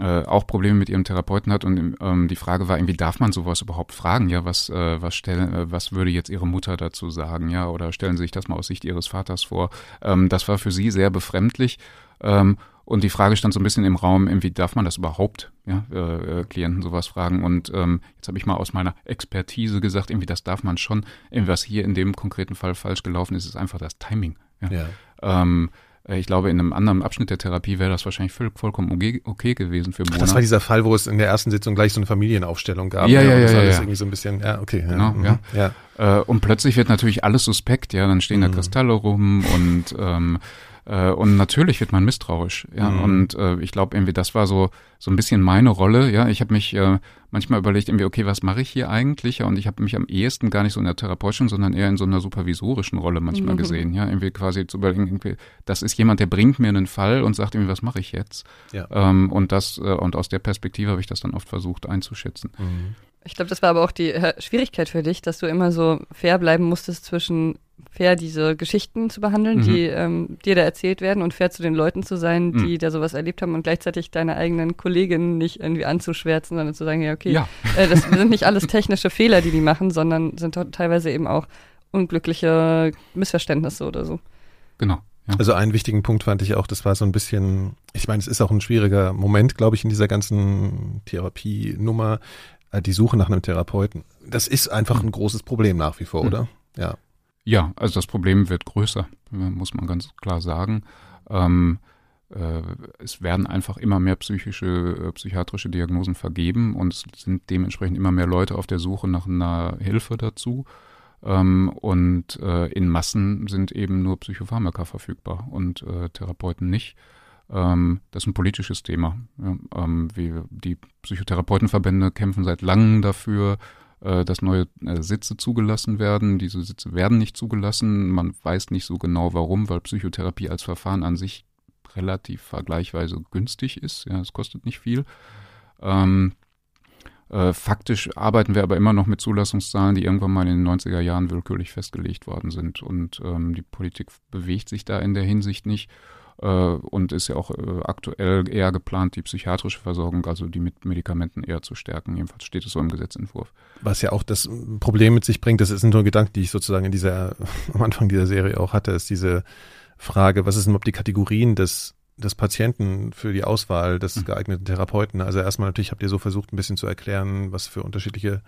äh, auch Probleme mit ihrem Therapeuten hat und ähm, die Frage war irgendwie, darf man sowas überhaupt fragen? Ja, was, äh, was stellen, äh, was würde jetzt ihre Mutter dazu sagen? Ja, oder stellen Sie sich das mal aus Sicht ihres Vaters vor? Ähm, das war für sie sehr befremdlich. Ähm, und die Frage stand so ein bisschen im Raum, irgendwie darf man das überhaupt, ja, äh, äh Klienten sowas fragen. Und ähm, jetzt habe ich mal aus meiner Expertise gesagt, irgendwie das darf man schon. Irgendwie was hier in dem konkreten Fall falsch gelaufen ist, ist einfach das Timing. Ja. ja. Ähm, äh, ich glaube, in einem anderen Abschnitt der Therapie wäre das wahrscheinlich voll, vollkommen okay, gewesen für Mona. Das war dieser Fall, wo es in der ersten Sitzung gleich so eine Familienaufstellung gab. Ja, ja, ja. Ja, alles ja. irgendwie so ein bisschen, ja, okay. Ja, Genau, mhm, ja. ja. Äh, und plötzlich wird natürlich alles suspekt, ja, dann stehen da Mhm. Kristalle rum und ähm, äh, und natürlich wird man misstrauisch, ja. Mhm. Und äh, ich glaube irgendwie, das war so so ein bisschen meine Rolle, ja. Ich habe mich äh, manchmal überlegt, irgendwie, okay, was mache ich hier eigentlich? Ja, und ich habe mich am ehesten gar nicht so in der therapeutischen, sondern eher in so einer supervisorischen Rolle manchmal Mhm. gesehen, ja. Irgendwie quasi zu überlegen, irgendwie, das ist jemand, der bringt mir einen Fall und sagt irgendwie, was mache ich jetzt? Ja. Ähm, und das äh, und aus der Perspektive habe ich das dann oft versucht einzuschätzen. Mhm. Ich glaube, das war aber auch die äh, Schwierigkeit für dich, dass du immer so fair bleiben musstest zwischen fair diese Geschichten zu behandeln, Mhm. die ähm, dir da erzählt werden und fair zu den Leuten zu sein, die Mhm. da sowas erlebt haben und gleichzeitig deine eigenen Kolleginnen nicht irgendwie anzuschwärzen, sondern zu sagen, ja, okay, Ja. äh, das sind nicht alles technische Fehler, die die machen, sondern sind teilweise eben auch unglückliche Missverständnisse oder so. Genau. Ja. Also einen wichtigen Punkt fand ich auch, das war so ein bisschen, ich meine, es ist auch ein schwieriger Moment, glaube ich, in dieser ganzen Therapienummer, äh, die Suche nach einem Therapeuten. Das ist einfach ein großes Problem nach wie vor, Mhm. oder? Ja. Ja, also das Problem wird größer, muss man ganz klar sagen. Ähm, äh, es werden einfach immer mehr psychische, äh, psychiatrische Diagnosen vergeben und es sind dementsprechend immer mehr Leute auf der Suche nach einer Hilfe dazu. Ähm, und äh, in Massen sind eben nur Psychopharmaka verfügbar und äh, Therapeuten nicht. Ähm, das ist ein politisches Thema. Ja, ähm, die Psychotherapeutenverbände kämpfen seit langem dafür, äh, dass neue äh, Sitze zugelassen werden. Diese Sitze werden nicht zugelassen. Man weiß nicht so genau warum, weil Psychotherapie als Verfahren an sich relativ vergleichsweise günstig ist. Ja, es kostet nicht viel. Ähm, äh, faktisch arbeiten wir aber immer noch mit Zulassungszahlen, die irgendwann mal in den 90er Jahren willkürlich festgelegt worden sind. Und ähm, die Politik bewegt sich da in der Hinsicht nicht und ist ja auch äh, aktuell eher geplant, die psychiatrische Versorgung, also die mit Medikamenten eher zu stärken. Jedenfalls steht es so im Gesetzentwurf. Was ja auch das Problem mit sich bringt, das sind nur Gedanken, die ich sozusagen in dieser, am Anfang dieser Serie auch hatte, ist diese Frage, was ist denn überhaupt die Kategorien des, des Patienten für die Auswahl des Mhm. geeigneten Therapeuten? Also erstmal natürlich habt ihr so versucht, ein bisschen zu erklären, was für unterschiedliche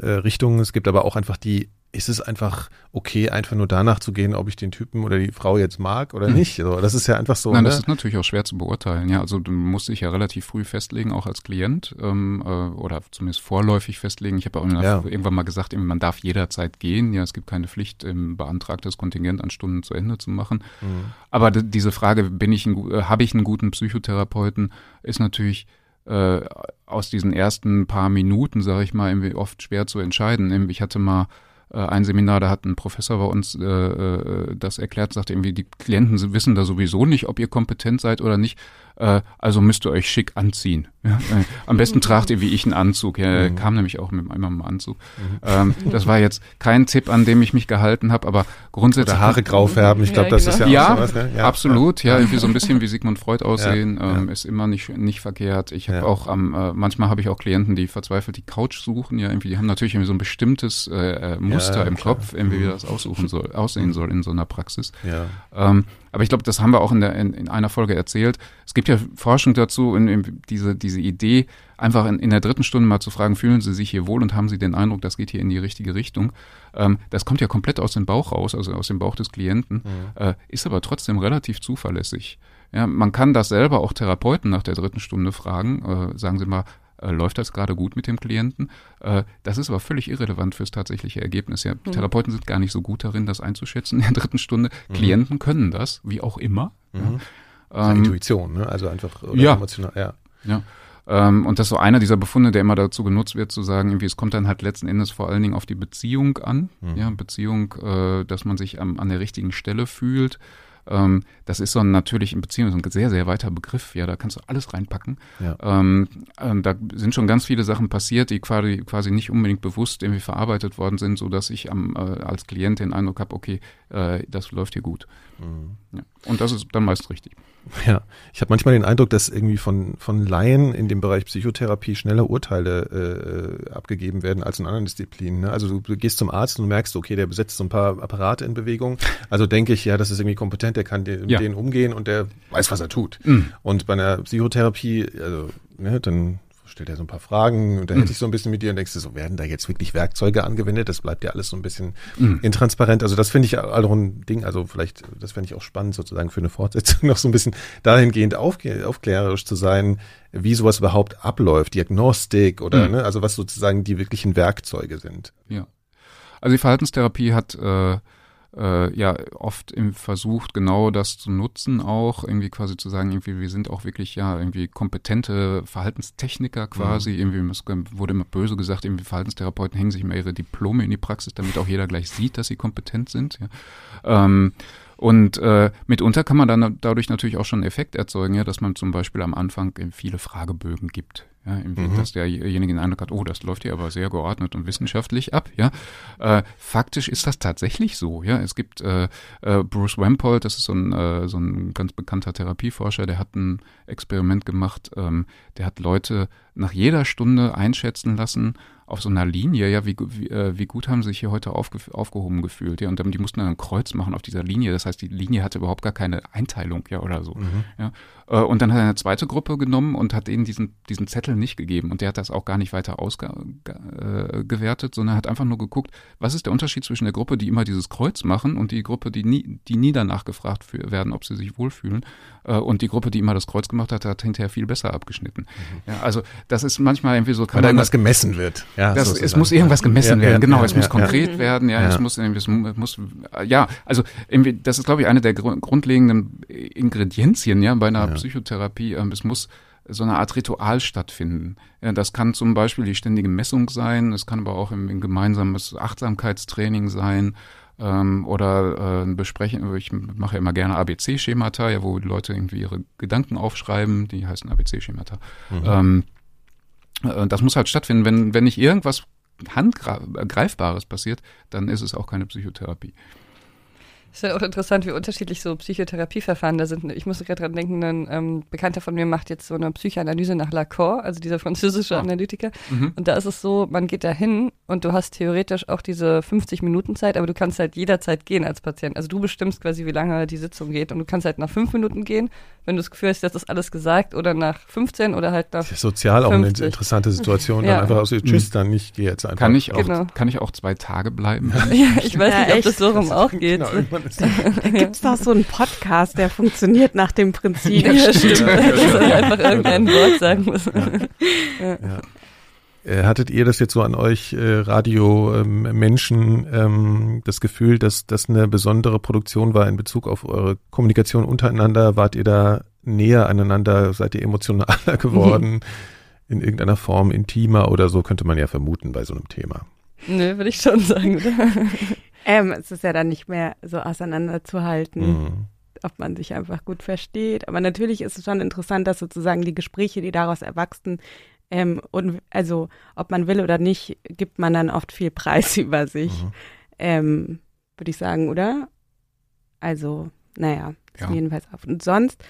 äh, Richtungen es gibt, aber auch einfach die, ist es einfach okay, einfach nur danach zu gehen, ob ich den Typen oder die Frau jetzt mag oder Mhm. nicht? So, das ist ja einfach so. Nein, ne? das ist natürlich auch schwer zu beurteilen. Ja, also du musst dich ja relativ früh festlegen, auch als Klient ähm, äh, oder zumindest vorläufig festlegen. Ich habe auch Ja. irgendwann mal gesagt, man darf jederzeit gehen. Ja, es gibt keine Pflicht, ähm, beantragtes Kontingent an Stunden zu Ende zu machen. Mhm. Aber diese Frage, bin ich äh, habe ich einen guten Psychotherapeuten, ist natürlich äh, aus diesen ersten paar Minuten, sage ich mal, irgendwie oft schwer zu entscheiden. Ich hatte mal äh, ein Seminar, da hat ein Professor bei uns äh, äh, das erklärt, sagte irgendwie, die Klienten wissen da sowieso nicht, ob ihr kompetent seid oder nicht, äh, also müsst ihr euch schick anziehen. Ja? Äh, am besten tragt ihr wie ich einen Anzug. Ja, er Mhm. kam nämlich auch mit einmal im Anzug. Mhm. Ähm, das war jetzt kein Tipp, an dem ich mich gehalten habe, aber grundsätzlich Oder Haare grau färben, ich glaube, Ja, das ist ja, genau. Ja, auch sowas, ne? Absolut, ja, irgendwie so ein bisschen wie Sigmund Freud aussehen, Ja, ähm, ist immer nicht, nicht verkehrt. Ich habe Ja. auch am, äh, manchmal habe ich auch Klienten, die verzweifelt die Couch suchen, ja, irgendwie, die haben natürlich irgendwie so ein bestimmtes äh, äh, Muster Ja, im klar. Kopf, irgendwie, wie Mhm. das aussuchen soll, aussehen soll in so einer Praxis. Ja. Ähm, aber ich glaube, das haben wir auch in, der, in, in einer Folge erzählt. Es gibt ja Forschung dazu, in, in diese, diese Idee, einfach in, in der dritten Stunde mal zu fragen, fühlen Sie sich hier wohl und haben Sie den Eindruck, das geht hier in die richtige Richtung. Ähm, das kommt ja komplett aus dem Bauch raus, also aus dem Bauch des Klienten, Mhm. äh, ist aber trotzdem relativ zuverlässig. Ja, man kann das selber auch Therapeuten nach der dritten Stunde fragen, äh, sagen Sie mal, äh, läuft das gerade gut mit dem Klienten? Äh, das ist aber völlig irrelevant fürs tatsächliche Ergebnis. Ja, Therapeuten sind gar nicht so gut darin, das einzuschätzen in der dritten Stunde. Mhm. Klienten können das, wie auch immer. Mhm. Ja. Ähm, Ähm, Intuition, ne? Also einfach oder ja. emotional, ja. ja. Ähm, und das ist so einer dieser Befunde, der immer dazu genutzt wird, zu sagen, irgendwie, es kommt dann halt letzten Endes vor allen Dingen auf die Beziehung an. Mhm. Ja, Beziehung, äh, dass man sich am, an der richtigen Stelle fühlt. Ähm, das ist so ein natürlich in Beziehung so ein sehr, sehr weiter Begriff. Ja, da kannst du alles reinpacken. Ja. Ähm, ähm, da sind schon ganz viele Sachen passiert, die quasi, quasi nicht unbedingt bewusst irgendwie verarbeitet worden sind, so dass ich am, äh, als Klient den Eindruck habe, okay, äh, das läuft hier gut. Mhm. Ja. Und das ist dann meist richtig. Ja, ich habe manchmal den Eindruck, dass irgendwie von, von Laien in dem Bereich Psychotherapie schneller Urteile äh, abgegeben werden als in anderen Disziplinen. Ne? Also du, gehst zum Arzt und merkst, okay, der besetzt so ein paar Apparate in Bewegung. Also denke ich, ja, das ist irgendwie kompetent, der kann de mit Ja. denen umgehen und der weiß, was er tut. Mhm. Und bei einer Psychotherapie, also ne, dann stellt er so ein paar Fragen, unterhält mhm. sich so ein bisschen mit dir und denkst du so, werden da jetzt wirklich Werkzeuge angewendet? Das bleibt ja alles so ein bisschen mhm. intransparent. Also das finde ich auch ein Ding, also vielleicht, das fände ich auch spannend sozusagen für eine Fortsetzung noch so ein bisschen dahingehend aufklärerisch zu sein, wie sowas überhaupt abläuft, Diagnostik oder, mhm. ne, also was sozusagen die wirklichen Werkzeuge sind. Ja. Also die Verhaltenstherapie hat äh, äh, ja oft im versucht, genau das zu nutzen, auch irgendwie quasi zu sagen, irgendwie wir sind auch wirklich ja irgendwie kompetente Verhaltenstechniker quasi. Mhm. Irgendwie wurde immer böse gesagt, irgendwie Verhaltenstherapeuten hängen sich immer ihre Diplome in die Praxis, damit auch jeder gleich sieht, dass sie kompetent sind. Ja. Ähm, und äh, mitunter kann man dann dadurch natürlich auch schon einen Effekt erzeugen, ja, dass man zum Beispiel am Anfang viele Fragebögen gibt. Ja, mhm. dass derjenige den Eindruck hat, oh, das läuft hier aber sehr geordnet und wissenschaftlich ab. Ja, äh, faktisch ist das tatsächlich so. Ja, es gibt äh, äh, Bruce Wampold, das ist so ein, äh, so ein ganz bekannter Therapieforscher, der hat ein Experiment gemacht. Ähm, der hat Leute nach jeder Stunde einschätzen lassen, auf so einer Linie, ja, wie, wie, äh, wie gut haben sie sich hier heute aufge, aufgehoben gefühlt, ja, und dann, die mussten dann ein Kreuz machen auf dieser Linie, das heißt, die Linie hatte überhaupt gar keine Einteilung, ja, oder so, mhm. ja, und dann hat er eine zweite Gruppe genommen und hat denen diesen, diesen Zettel nicht gegeben und der hat das auch gar nicht weiter ausgewertet, äh, sondern hat einfach nur geguckt, was ist der Unterschied zwischen der Gruppe, die immer dieses Kreuz machen und die Gruppe, die nie, die nie danach gefragt für, werden, ob sie sich wohlfühlen, äh, und die Gruppe, die immer das Kreuz gemacht hat, hat hinterher viel besser abgeschnitten. Mhm. Ja, also das ist manchmal irgendwie so. Weil da irgendwas gemessen wird. Ja, das, es muss irgendwas gemessen ja, werden, genau. es muss konkret werden, ja, es muss, es muss, ja, also irgendwie, das ist glaube ich eine der grundlegenden Ingredienzien, ja, bei einer Psychotherapie. Ähm, es muss so eine Art Ritual stattfinden. Das kann zum Beispiel die ständige Messung sein, es kann aber auch ein, ein gemeinsames Achtsamkeitstraining sein ähm, oder äh, besprechen. Ich mache ja immer gerne ABC-Schemata, ja, wo die Leute irgendwie ihre Gedanken aufschreiben, die heißen ABC-Schemata. Mhm. Ähm, äh, das muss halt stattfinden. Wenn, wenn nicht irgendwas Handgreifbares passiert, dann ist es auch keine Psychotherapie. Ist ja auch interessant, wie unterschiedlich so Psychotherapieverfahren da sind. Ich muss gerade dran denken, ein ähm, Bekannter von mir macht jetzt so eine Psychoanalyse nach Lacan, also dieser französische oh. Analytiker. Mhm. Und da ist es so, man geht da hin und du hast theoretisch auch diese 50 Minuten Zeit, aber du kannst halt jederzeit gehen als Patient. Also du bestimmst quasi, wie lange die Sitzung geht. Und du kannst halt nach fünf Minuten gehen, wenn du das Gefühl hast, das ist alles gesagt, oder nach 15 oder halt nach. Das ist sozial 50. auch eine interessante Situation. ja. Dann einfach aus, tschüss, dann nicht, geh jetzt einfach. Kann ich auch, genau. kann ich auch zwei Tage bleiben? ja, ich weiß ja, nicht, ob das so rum auch geht. Genau, da gibt es doch so einen Podcast, der funktioniert nach dem Prinzip. Ja, stimmt. Dass man einfach irgendein Wort sagen muss. Ja. Äh, hattet ihr das jetzt so an euch äh, Radio-Menschen ähm, ähm, das Gefühl, dass das eine besondere Produktion war in Bezug auf eure Kommunikation untereinander? Wart ihr da näher aneinander? Seid ihr emotionaler geworden? Mhm. In irgendeiner Form intimer oder so könnte man ja vermuten bei so einem Thema. Nö, würde ich schon sagen? Ähm, es ist ja dann nicht mehr so auseinanderzuhalten, mhm. ob man sich einfach gut versteht. Aber natürlich ist es schon interessant, dass sozusagen die Gespräche, die daraus erwachsen, ähm, und also ob man will oder nicht, gibt man dann oft viel Preis über sich. Mhm. Ähm, Würde ich sagen, oder? Also, naja, ja. jedenfalls auf. Und sonst,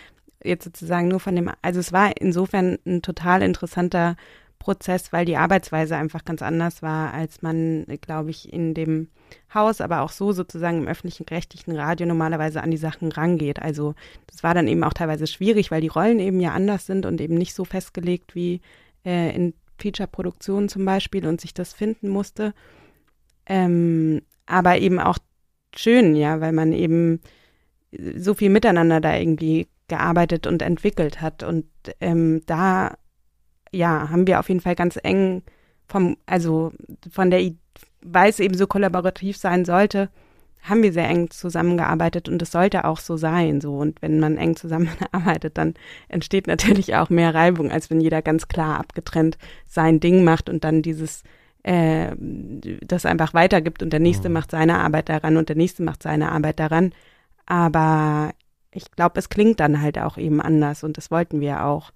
jetzt sozusagen nur von dem, also es war insofern ein total interessanter Prozess, weil die Arbeitsweise einfach ganz anders war, als man, glaube ich, in dem Haus, aber auch so sozusagen im öffentlichen rechtlichen Radio normalerweise an die Sachen rangeht. Also das war dann eben auch teilweise schwierig, weil die Rollen eben ja anders sind und eben nicht so festgelegt wie äh, in Feature-Produktionen zum Beispiel und sich das finden musste. Ähm, aber eben auch schön, ja, weil man eben so viel miteinander da irgendwie gearbeitet und entwickelt hat. Und ähm, da ja, haben wir auf jeden Fall ganz eng vom, also von der, weil es eben so kollaborativ sein sollte, haben wir sehr eng zusammengearbeitet und es sollte auch so sein, so. Und wenn man eng zusammenarbeitet, dann entsteht natürlich auch mehr Reibung, als wenn jeder ganz klar abgetrennt sein Ding macht und dann dieses, äh, das einfach weitergibt und der nächste mhm. macht seine Arbeit daran und der nächste macht seine Arbeit daran. Aber ich glaube, es klingt dann halt auch eben anders und das wollten wir auch.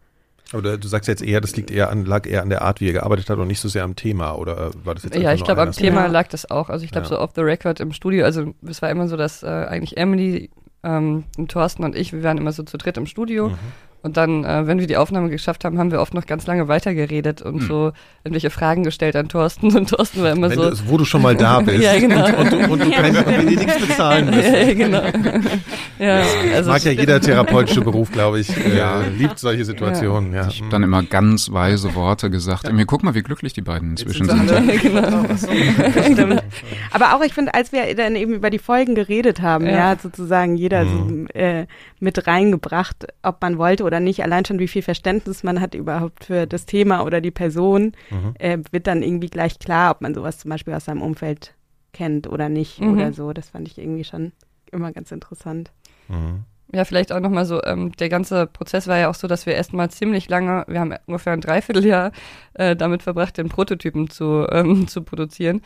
Aber du sagst jetzt eher, das liegt eher an, lag eher an der Art, wie er gearbeitet hat und nicht so sehr am Thema, oder war das jetzt Ja, ich glaube, am Thema lag das auch. Also ich glaube, ja. so off the record im Studio, also es war immer so, dass äh, eigentlich Emily, ähm, Thorsten und ich, wir waren immer so zu dritt im Studio. Mhm. Und dann, äh, wenn wir die Aufnahme geschafft haben, haben wir oft noch ganz lange weitergeredet und hm. so irgendwelche Fragen gestellt an Thorsten. Und Thorsten war immer wenn so. Du, wo du schon mal da bist. ja, genau. Und, und, und du kannst ja. dir nichts bezahlen müssen. Ja, genau. ja, also mag ja jeder therapeutische Beruf, glaube ich. Äh, ja. Liebt solche Situationen. Ja. Ich habe dann immer ganz weise Worte gesagt. Ja. Mir guck mal, wie glücklich die beiden inzwischen sind. sind. genau. Aber auch, ich finde, als wir dann eben über die Folgen geredet haben, ja, sozusagen jeder mhm. so, äh, mit reingebracht, ob man wollte oder nicht, allein schon wie viel Verständnis man hat überhaupt für das Thema oder die Person, mhm. äh, wird dann irgendwie gleich klar, ob man sowas zum Beispiel aus seinem Umfeld kennt oder nicht mhm. oder so. Das fand ich irgendwie schon immer ganz interessant. Mhm. Ja, vielleicht auch nochmal so, ähm, der ganze Prozess war ja auch so, dass wir erstmal ziemlich lange, wir haben ungefähr ein Dreivierteljahr äh, damit verbracht, den Prototypen zu, ähm, zu produzieren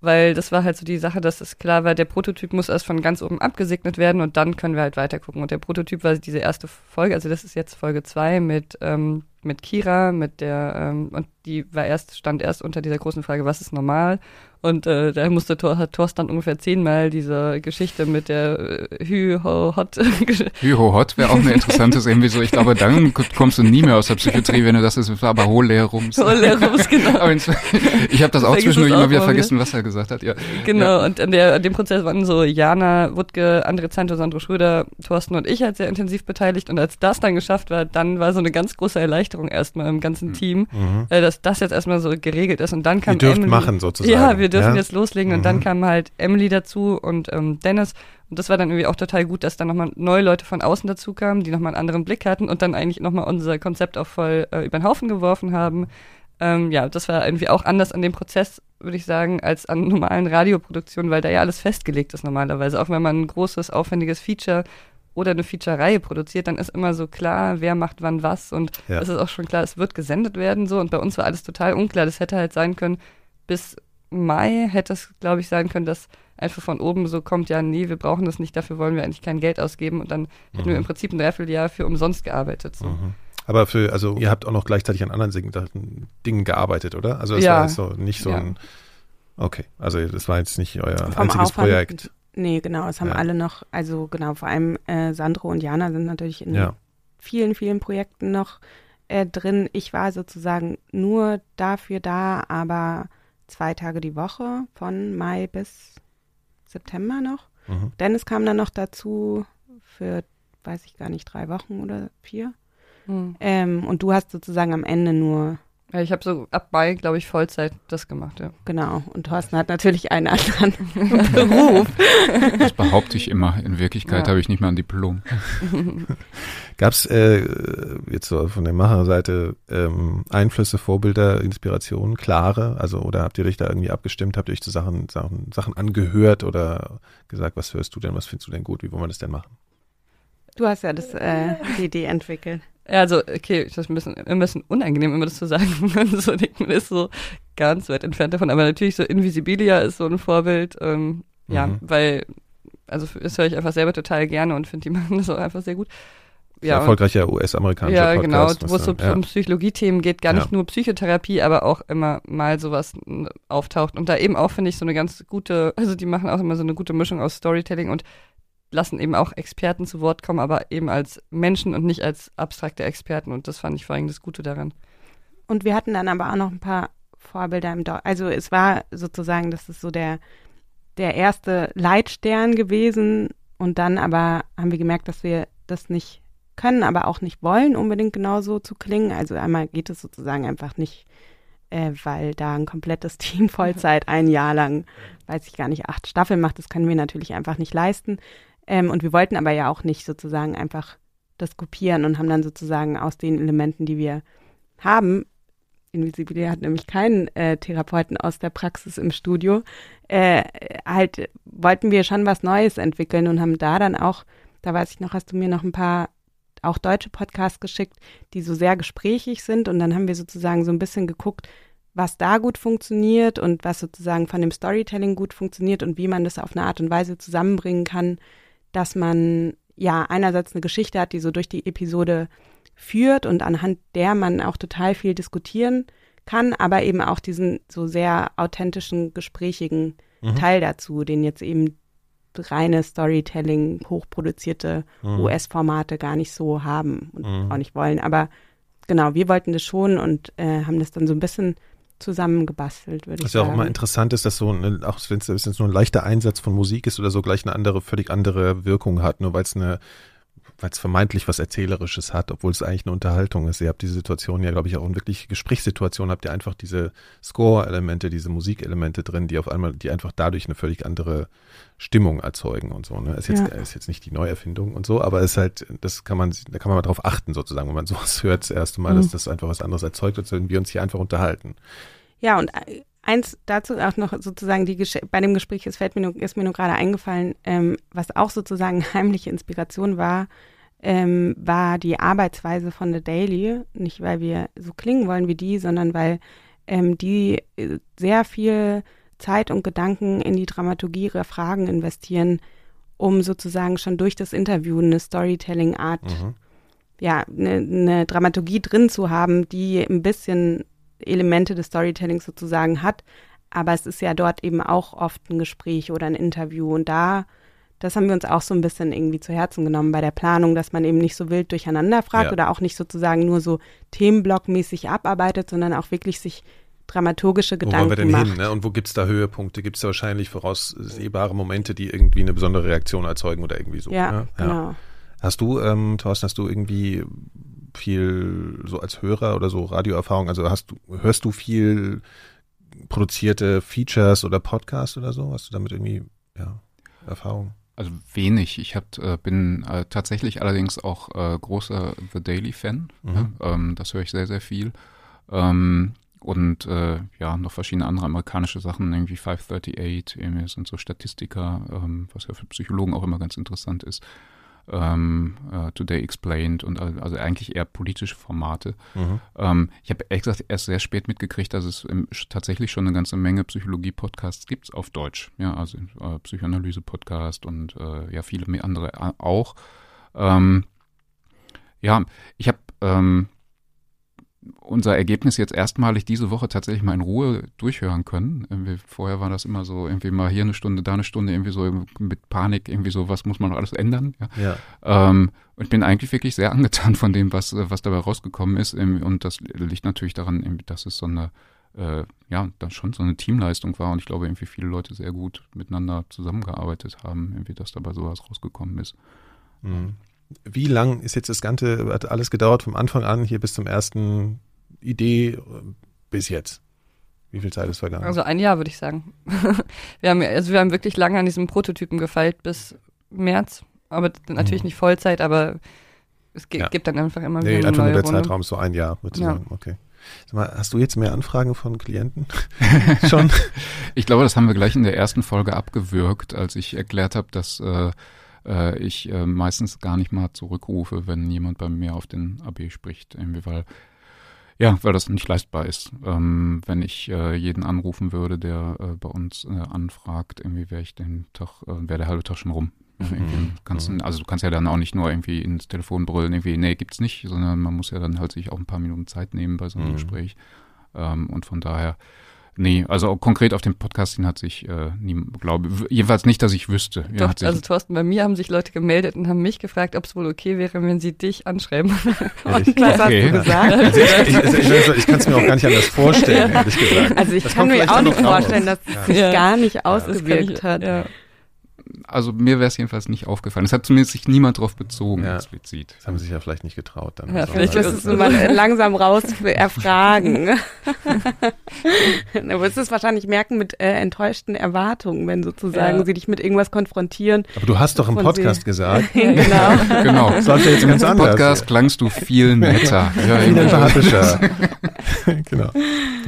weil das war halt so die Sache, dass es klar war, der Prototyp muss erst von ganz oben abgesegnet werden und dann können wir halt weiter gucken. Und der Prototyp war diese erste Folge, also das ist jetzt Folge zwei mit, ähm, mit Kira, mit der, ähm, und die war erst, stand erst unter dieser großen Frage, was ist normal? Und äh, da musste Thor, hat Thorsten dann ungefähr zehnmal diese Geschichte mit der äh, Hü-Ho-Hot. Hü-Ho-Hot wäre auch eine interessante, irgendwie so, ich glaube, dann kommst du nie mehr aus der Psychiatrie, wenn du das ist, aber Holerums. Holerums, genau. aber ich habe das auch zwischendurch immer wieder vergessen, was er gesagt hat, ja. Genau, ja. und in, der, in dem Prozess waren so Jana, Wutke, André Zanto, Sandro Schröder, Thorsten und ich halt sehr intensiv beteiligt und als das dann geschafft war, dann war so eine ganz große Erleichterung erstmal im ganzen mhm. Team, mhm. äh, dass das jetzt erstmal so geregelt ist und dann kam Ihr dürft Emily, machen sozusagen. Ja, wir dürfen ja? jetzt loslegen. Mhm. Und dann mhm. kam halt Emily dazu und ähm, Dennis. Und das war dann irgendwie auch total gut, dass dann nochmal neue Leute von außen dazu kamen, die nochmal einen anderen Blick hatten und dann eigentlich nochmal unser Konzept auch voll äh, über den Haufen geworfen haben. Ähm, ja, das war irgendwie auch anders an dem Prozess, würde ich sagen, als an normalen Radioproduktionen, weil da ja alles festgelegt ist normalerweise. Auch wenn man ein großes, aufwendiges Feature oder eine Feature-Reihe produziert, dann ist immer so klar, wer macht wann was und ja. es ist auch schon klar, es wird gesendet werden so und bei uns war alles total unklar. Das hätte halt sein können, bis Mai hätte es, glaube ich, sein können, dass einfach von oben so kommt, ja, nee, wir brauchen das nicht, dafür wollen wir eigentlich kein Geld ausgeben und dann hätten mhm. wir im Prinzip ein Dreivierteljahr für umsonst gearbeitet. So. Mhm. Aber für, also ihr habt auch noch gleichzeitig an anderen Dingen gearbeitet, oder? Also es ja. war jetzt so nicht so ja. ein, okay, also das war jetzt nicht euer Vom einziges Aufwand, Projekt. Nee, genau, es haben ja. alle noch, also genau, vor allem äh, Sandro und Jana sind natürlich in vielen, vielen Projekten noch äh, drin. Ich war sozusagen nur dafür da, aber zwei Tage die Woche von Mai bis September noch. Mhm. Dennis kam dann noch dazu für, weiß ich gar nicht, drei Wochen oder vier. Mhm. Ähm, und du hast sozusagen am Ende nur ja, ich habe so ab Mai, glaube ich, Vollzeit das gemacht, ja. Genau. Und Thorsten hat natürlich einen anderen Beruf. Das behaupte ich immer. In Wirklichkeit ja. habe ich nicht mal ein Diplom. Gab es äh, jetzt so von der Macherseite ähm, Einflüsse, Vorbilder, Inspirationen, klare? Also oder habt ihr euch da irgendwie abgestimmt? Habt ihr euch zu Sachen, Sachen, Sachen angehört oder gesagt, was hörst du denn, was findest du denn gut? Wie wollen wir das denn machen? Du hast ja das, äh, die Idee entwickelt. Ja, also, okay, das ist ein bisschen, ein bisschen unangenehm, immer das zu sagen. Man so denkt, man ist so ganz weit entfernt davon. Aber natürlich so Invisibilia ist so ein Vorbild. Ähm, mhm. Ja, weil, also das höre ich einfach selber total gerne und finde, die machen das auch einfach sehr gut. Ja, erfolgreicher US-amerikanischer ja, Podcast. Ja, genau, wo es so ja. um Psychologie-Themen geht, gar nicht ja. nur Psychotherapie, aber auch immer mal sowas auftaucht. Und da eben auch, finde ich, so eine ganz gute, also die machen auch immer so eine gute Mischung aus Storytelling und lassen eben auch Experten zu Wort kommen, aber eben als Menschen und nicht als abstrakte Experten. Und das fand ich vor allem das Gute daran. Und wir hatten dann aber auch noch ein paar Vorbilder im Dorf. Also es war sozusagen, das ist so der, der erste Leitstern gewesen. Und dann aber haben wir gemerkt, dass wir das nicht können, aber auch nicht wollen, unbedingt genauso zu klingen. Also einmal geht es sozusagen einfach nicht, äh, weil da ein komplettes Team Vollzeit ein Jahr lang, weiß ich gar nicht, acht Staffeln macht. Das können wir natürlich einfach nicht leisten. Ähm, und wir wollten aber ja auch nicht sozusagen einfach das kopieren und haben dann sozusagen aus den Elementen, die wir haben, Invisibilia hat nämlich keinen äh, Therapeuten aus der Praxis im Studio, äh, halt wollten wir schon was Neues entwickeln und haben da dann auch, da weiß ich noch, hast du mir noch ein paar auch deutsche Podcasts geschickt, die so sehr gesprächig sind. Und dann haben wir sozusagen so ein bisschen geguckt, was da gut funktioniert und was sozusagen von dem Storytelling gut funktioniert und wie man das auf eine Art und Weise zusammenbringen kann, dass man ja einerseits eine Geschichte hat, die so durch die Episode führt und anhand der man auch total viel diskutieren kann, aber eben auch diesen so sehr authentischen, gesprächigen mhm. Teil dazu, den jetzt eben reine Storytelling, hochproduzierte mhm. US-Formate gar nicht so haben und mhm. auch nicht wollen. Aber genau, wir wollten das schon und äh, haben das dann so ein bisschen zusammengebastelt, würde ich sagen. Was ja auch immer interessant ist, dass so, eine, auch wenn es nur ein leichter Einsatz von Musik ist oder so, gleich eine andere, völlig andere Wirkung hat, nur weil es eine weil es vermeintlich was Erzählerisches hat, obwohl es eigentlich eine Unterhaltung ist. Ihr habt diese Situation ja, glaube ich, auch in wirklich Gesprächssituationen habt ihr einfach diese Score-Elemente, diese Musikelemente drin, die auf einmal, die einfach dadurch eine völlig andere Stimmung erzeugen und so. Ne? Ist jetzt, ja. ist jetzt nicht die Neuerfindung und so, aber es ist halt, das kann man, da kann man mal drauf achten sozusagen, wenn man sowas hört das erste Mal, mhm. dass das einfach was anderes erzeugt, als wenn wir uns hier einfach unterhalten. Ja, und eins dazu auch noch sozusagen die Gesch bei dem Gespräch, es fällt mir nur, ist mir nur gerade eingefallen, ähm, was auch sozusagen heimliche Inspiration war, ähm, war die Arbeitsweise von The Daily. Nicht, weil wir so klingen wollen wie die, sondern weil ähm, die äh, sehr viel Zeit und Gedanken in die Dramaturgie ihrer Fragen investieren, um sozusagen schon durch das Interview eine Storytelling-Art, mhm. ja, eine, eine Dramaturgie drin zu haben, die ein bisschen Elemente des Storytellings sozusagen hat. Aber es ist ja dort eben auch oft ein Gespräch oder ein Interview. Und da, das haben wir uns auch so ein bisschen irgendwie zu Herzen genommen bei der Planung, dass man eben nicht so wild durcheinander fragt ja. oder auch nicht sozusagen nur so themenblockmäßig abarbeitet, sondern auch wirklich sich dramaturgische Gedanken. Wo wollen wir denn macht. hin? Ne? Und wo gibt es da Höhepunkte? Gibt es da wahrscheinlich voraussehbare Momente, die irgendwie eine besondere Reaktion erzeugen oder irgendwie so? Ja, ne? ja. genau. Hast du, ähm, Thorsten, hast du irgendwie viel so als Hörer oder so Radioerfahrung? Also hast du, hörst du viel produzierte Features oder Podcasts oder so? Hast du damit irgendwie ja, Erfahrung? Also wenig. Ich hab, äh, bin äh, tatsächlich allerdings auch äh, großer The Daily Fan. Mhm. Ja? Ähm, das höre ich sehr, sehr viel. Ähm, und äh, ja, noch verschiedene andere amerikanische Sachen, irgendwie 538, irgendwie sind so Statistiker, ähm, was ja für Psychologen auch immer ganz interessant ist ähm, uh, Today Explained und also eigentlich eher politische Formate. Mhm. Ähm, ich habe ehrlich gesagt erst sehr spät mitgekriegt, dass es im, tatsächlich schon eine ganze Menge Psychologie-Podcasts gibt auf Deutsch. Ja, also äh, Psychoanalyse-Podcast und äh, ja, viele andere auch. Ähm, ja, ich habe ähm, unser Ergebnis jetzt erstmalig diese Woche tatsächlich mal in Ruhe durchhören können. Irgendwie vorher war das immer so, irgendwie mal hier eine Stunde, da eine Stunde, irgendwie so mit Panik, irgendwie so, was muss man noch alles ändern? Ja. ja. Ähm, und ich bin eigentlich wirklich sehr angetan von dem, was, was dabei rausgekommen ist. Und das liegt natürlich daran, dass es so eine, äh, ja, dann schon so eine Teamleistung war und ich glaube, irgendwie viele Leute sehr gut miteinander zusammengearbeitet haben, irgendwie, dass dabei sowas rausgekommen ist. Mhm wie lang ist jetzt das Ganze, hat alles gedauert vom Anfang an hier bis zum ersten Idee bis jetzt? Wie viel Zeit ist vergangen? Also ein Jahr, würde ich sagen. wir haben, also wir haben wirklich lange an diesem Prototypen gefeilt bis März. Aber natürlich mhm. nicht Vollzeit, aber es ja. gibt dann einfach immer wieder nee, einfach neue nur der Runde. Zeitraum ist so ein Jahr, würde ich ja. sagen. Okay. Sag mal, hast du jetzt mehr Anfragen von Klienten? Schon? Ich glaube, das haben wir gleich in der ersten Folge abgewürgt, als ich erklärt habe, dass äh, äh, ich äh, meistens gar nicht mal zurückrufe, wenn jemand bei mir auf den AB spricht, irgendwie, weil ja, weil das nicht leistbar ist. Ähm, wenn ich äh, jeden anrufen würde, der äh, bei uns äh, anfragt, irgendwie wäre ich den Tag, äh, wäre der halbe Tag schon rum. Mhm. Mhm. also du kannst ja dann auch nicht nur irgendwie ins Telefon brüllen, irgendwie, nee, gibt's nicht, sondern man muss ja dann halt sich auch ein paar Minuten Zeit nehmen bei so einem mhm. Gespräch. Ähm, und von daher Nee, also konkret auf dem Podcast hin hat sich äh, nie, glaube jedenfalls nicht, dass ich wüsste. Ja, Doch, also Thorsten, bei mir haben sich Leute gemeldet und haben mich gefragt, ob es wohl okay wäre, wenn sie dich anschreiben. und was okay. hast du gesagt? Also ich, ich, ich, ich kann es mir auch gar nicht anders vorstellen, ehrlich gesagt. Also ich das kann mir auch nicht vorstellen, dass es sich ja. gar nicht ausgewirkt hat. Ja also mir wäre es jedenfalls nicht aufgefallen. Es hat zumindest sich niemand darauf bezogen, ja. explizit. Das haben sie sich ja vielleicht nicht getraut. Dann ja, vielleicht ist es mal langsam raus erfragen. du wirst es wahrscheinlich merken mit äh, enttäuschten Erwartungen, wenn sozusagen ja. sie dich mit irgendwas konfrontieren. Aber du hast doch im Podcast gesagt. genau. genau. Sollte jetzt ganz anders. Im Podcast klangst du viel netter. ja, viel empathischer. genau.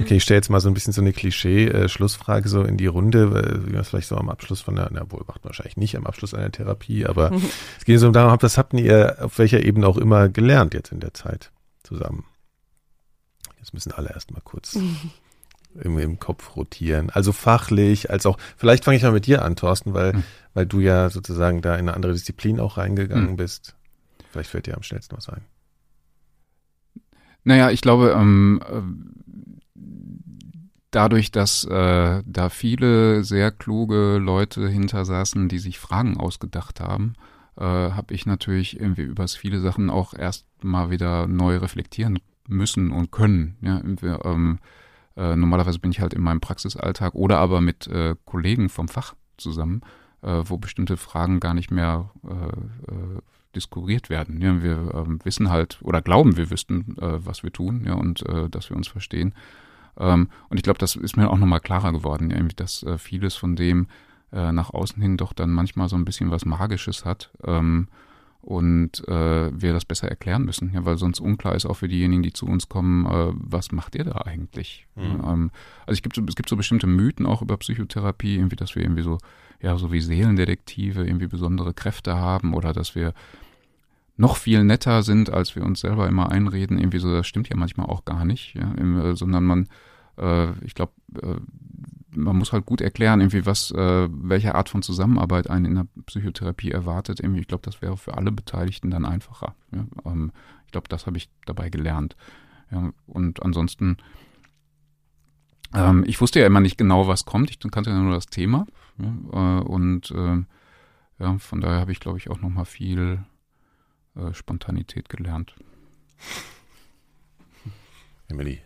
Okay, ich stelle jetzt mal so ein bisschen so eine Klischee-Schlussfrage so in die Runde, wie man es vielleicht so am Abschluss von der, na wohl, macht man wahrscheinlich nicht am Abschluss einer Therapie, aber mhm. es geht so darum, was habt ihr auf welcher Ebene auch immer gelernt jetzt in der Zeit zusammen? Jetzt müssen alle erstmal kurz im, im Kopf rotieren. Also fachlich, als auch, vielleicht fange ich mal mit dir an, Thorsten, weil, mhm. weil du ja sozusagen da in eine andere Disziplin auch reingegangen mhm. bist. Vielleicht fällt dir am schnellsten was ein. Naja, ich glaube, ähm, dadurch, dass äh, da viele sehr kluge Leute hinter saßen, die sich Fragen ausgedacht haben, äh, habe ich natürlich irgendwie über viele Sachen auch erst mal wieder neu reflektieren müssen und können. Ja, ähm, äh, normalerweise bin ich halt in meinem Praxisalltag oder aber mit äh, Kollegen vom Fach zusammen, äh, wo bestimmte Fragen gar nicht mehr äh, äh, diskuriert werden. Ja, wir ähm, wissen halt oder glauben, wir wüssten, was wir tun, ja, und dass wir uns verstehen. Ähm, und ich glaube, das ist mir auch nochmal klarer geworden, dass äh, vieles von dem äh, nach außen hin doch dann manchmal so ein bisschen was Magisches hat. Ähm, und äh, wir das besser erklären müssen, ja, weil sonst unklar ist auch für diejenigen, die zu uns kommen, äh, was macht ihr da eigentlich? Mhm. Ähm, also es gibt, so, es gibt so bestimmte Mythen auch über Psychotherapie, irgendwie, dass wir irgendwie so, ja, so wie Seelendetektive irgendwie besondere Kräfte haben oder dass wir noch viel netter sind, als wir uns selber immer einreden. Irgendwie so, das stimmt ja manchmal auch gar nicht, ja, äh, sondern man, äh, ich glaube, äh, man muss halt gut erklären, irgendwie was, äh, welche Art von Zusammenarbeit einen in der Psychotherapie erwartet. Irgendwie, ich glaube, das wäre für alle Beteiligten dann einfacher. Ja? Ähm, ich glaube, das habe ich dabei gelernt. Ja, und ansonsten, ähm, ich wusste ja immer nicht genau, was kommt. Ich kannte ja nur das Thema. Ja? Äh, und äh, ja, von daher habe ich, glaube ich, auch nochmal viel äh, Spontanität gelernt. Emily.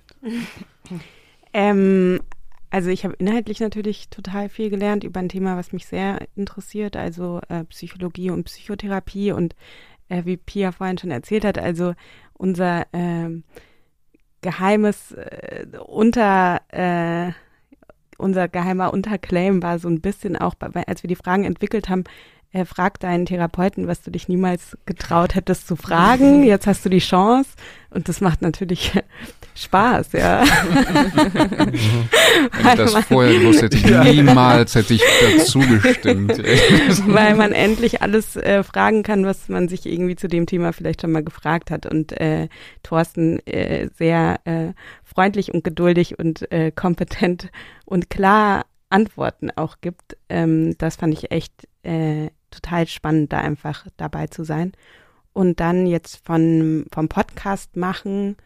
ähm, also ich habe inhaltlich natürlich total viel gelernt über ein Thema, was mich sehr interessiert, also äh, Psychologie und Psychotherapie und äh, wie Pia vorhin schon erzählt hat, also unser äh, geheimes äh, Unter äh, unser geheimer Unterclaim war so ein bisschen auch, als wir die Fragen entwickelt haben, äh, frag deinen Therapeuten, was du dich niemals getraut hättest zu fragen. Jetzt hast du die Chance und das macht natürlich Spaß, ja. Wenn ich das vorher gewusst hätte, ich niemals hätte ich dazu gestimmt. Weil man endlich alles äh, fragen kann, was man sich irgendwie zu dem Thema vielleicht schon mal gefragt hat. Und äh, Thorsten äh, sehr äh, freundlich und geduldig und äh, kompetent und klar Antworten auch gibt. Ähm, das fand ich echt äh, total spannend, da einfach dabei zu sein. Und dann jetzt von, vom Podcast machen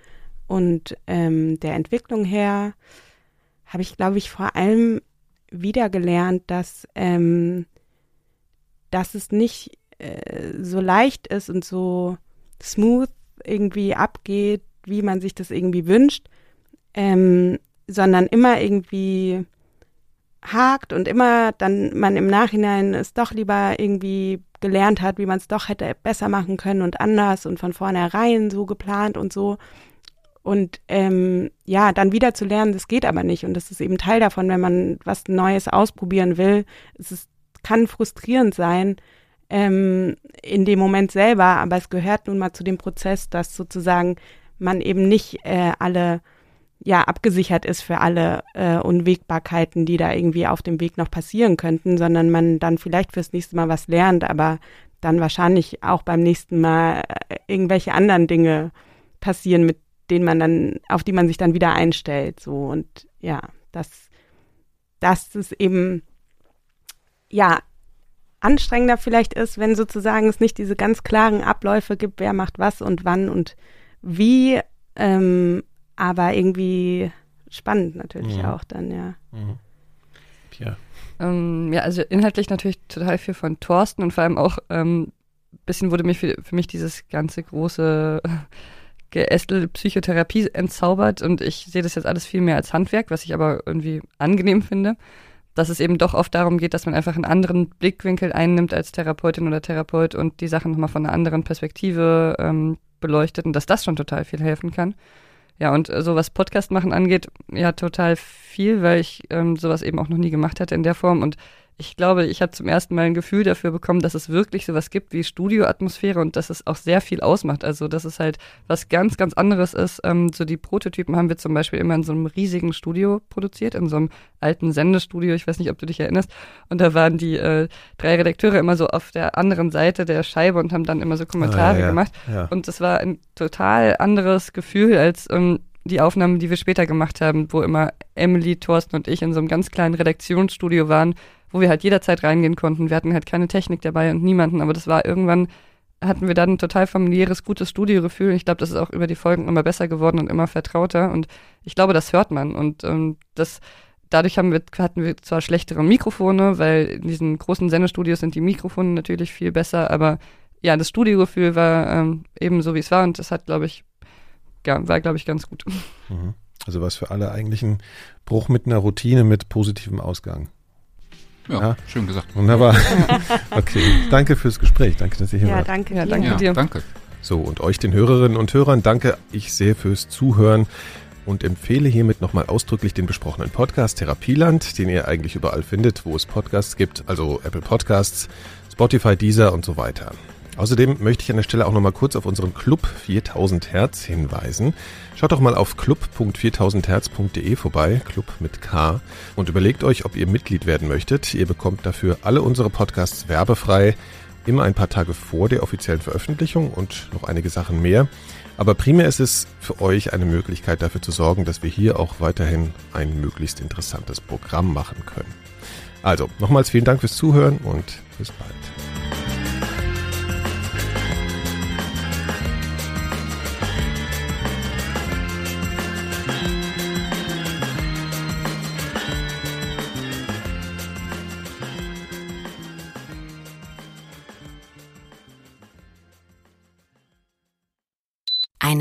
und ähm, der Entwicklung her habe ich, glaube ich, vor allem wieder gelernt, dass, ähm, dass es nicht äh, so leicht ist und so smooth irgendwie abgeht, wie man sich das irgendwie wünscht, ähm, sondern immer irgendwie hakt und immer dann man im Nachhinein es doch lieber irgendwie gelernt hat, wie man es doch hätte besser machen können und anders und von vornherein so geplant und so. Und ähm, ja, dann wieder zu lernen, das geht aber nicht. Und das ist eben Teil davon, wenn man was Neues ausprobieren will. Es ist, kann frustrierend sein ähm, in dem Moment selber, aber es gehört nun mal zu dem Prozess, dass sozusagen man eben nicht äh, alle ja abgesichert ist für alle äh, Unwägbarkeiten, die da irgendwie auf dem Weg noch passieren könnten, sondern man dann vielleicht fürs nächste Mal was lernt, aber dann wahrscheinlich auch beim nächsten Mal äh, irgendwelche anderen Dinge passieren, mit denen man dann, auf die man sich dann wieder einstellt. So und ja, das, das ist eben ja anstrengender vielleicht ist, wenn sozusagen es nicht diese ganz klaren Abläufe gibt, wer macht was und wann und wie. Ähm, aber irgendwie spannend natürlich mhm. auch dann, ja. Mhm. Ja. Ähm, ja, also inhaltlich natürlich total viel von Thorsten und vor allem auch ähm, bisschen wurde mir für, für mich dieses ganze große Geästel Psychotherapie entzaubert und ich sehe das jetzt alles viel mehr als Handwerk, was ich aber irgendwie angenehm finde, dass es eben doch oft darum geht, dass man einfach einen anderen Blickwinkel einnimmt als Therapeutin oder Therapeut und die Sachen nochmal von einer anderen Perspektive ähm, beleuchtet und dass das schon total viel helfen kann. Ja, und äh, so was Podcast machen angeht, ja, total viel, weil ich ähm, sowas eben auch noch nie gemacht hatte in der Form. Und ich glaube, ich habe zum ersten Mal ein Gefühl dafür bekommen, dass es wirklich sowas gibt wie Studioatmosphäre und dass es auch sehr viel ausmacht. Also, dass es halt was ganz, ganz anderes ist. Ähm, so die Prototypen haben wir zum Beispiel immer in so einem riesigen Studio produziert, in so einem alten Sendestudio. Ich weiß nicht, ob du dich erinnerst. Und da waren die äh, drei Redakteure immer so auf der anderen Seite der Scheibe und haben dann immer so Kommentare ah, ja, gemacht. Ja. Und das war ein total anderes Gefühl als ähm, die Aufnahmen, die wir später gemacht haben, wo immer Emily, Thorsten und ich in so einem ganz kleinen Redaktionsstudio waren, wo wir halt jederzeit reingehen konnten. Wir hatten halt keine Technik dabei und niemanden, aber das war irgendwann hatten wir dann ein total familiäres, gutes Studiogefühl. Ich glaube, das ist auch über die Folgen immer besser geworden und immer vertrauter. Und ich glaube, das hört man. Und ähm, das dadurch haben wir, hatten wir zwar schlechtere Mikrofone, weil in diesen großen Sendestudios sind die Mikrofone natürlich viel besser, aber ja, das Studiogefühl war ähm, eben so, wie es war und das hat, glaube ich, ja, war, glaube ich, ganz gut. Mhm. Also was für alle eigentlich ein Bruch mit einer Routine mit positivem Ausgang. Ja, ja, schön gesagt. Wunderbar. okay, danke fürs Gespräch. Danke, dass ihr hier ja, wart. Danke ja, danke ja, dir. Danke. So, und euch, den Hörerinnen und Hörern, danke ich sehr fürs Zuhören und empfehle hiermit nochmal ausdrücklich den besprochenen Podcast Therapieland, den ihr eigentlich überall findet, wo es Podcasts gibt, also Apple Podcasts, Spotify, Deezer und so weiter. Außerdem möchte ich an der Stelle auch nochmal kurz auf unseren Club 4000 Hertz hinweisen. Schaut doch mal auf club.4000herz.de vorbei, Club mit K, und überlegt euch, ob ihr Mitglied werden möchtet. Ihr bekommt dafür alle unsere Podcasts werbefrei, immer ein paar Tage vor der offiziellen Veröffentlichung und noch einige Sachen mehr. Aber primär ist es für euch eine Möglichkeit dafür zu sorgen, dass wir hier auch weiterhin ein möglichst interessantes Programm machen können. Also, nochmals vielen Dank fürs Zuhören und bis bald.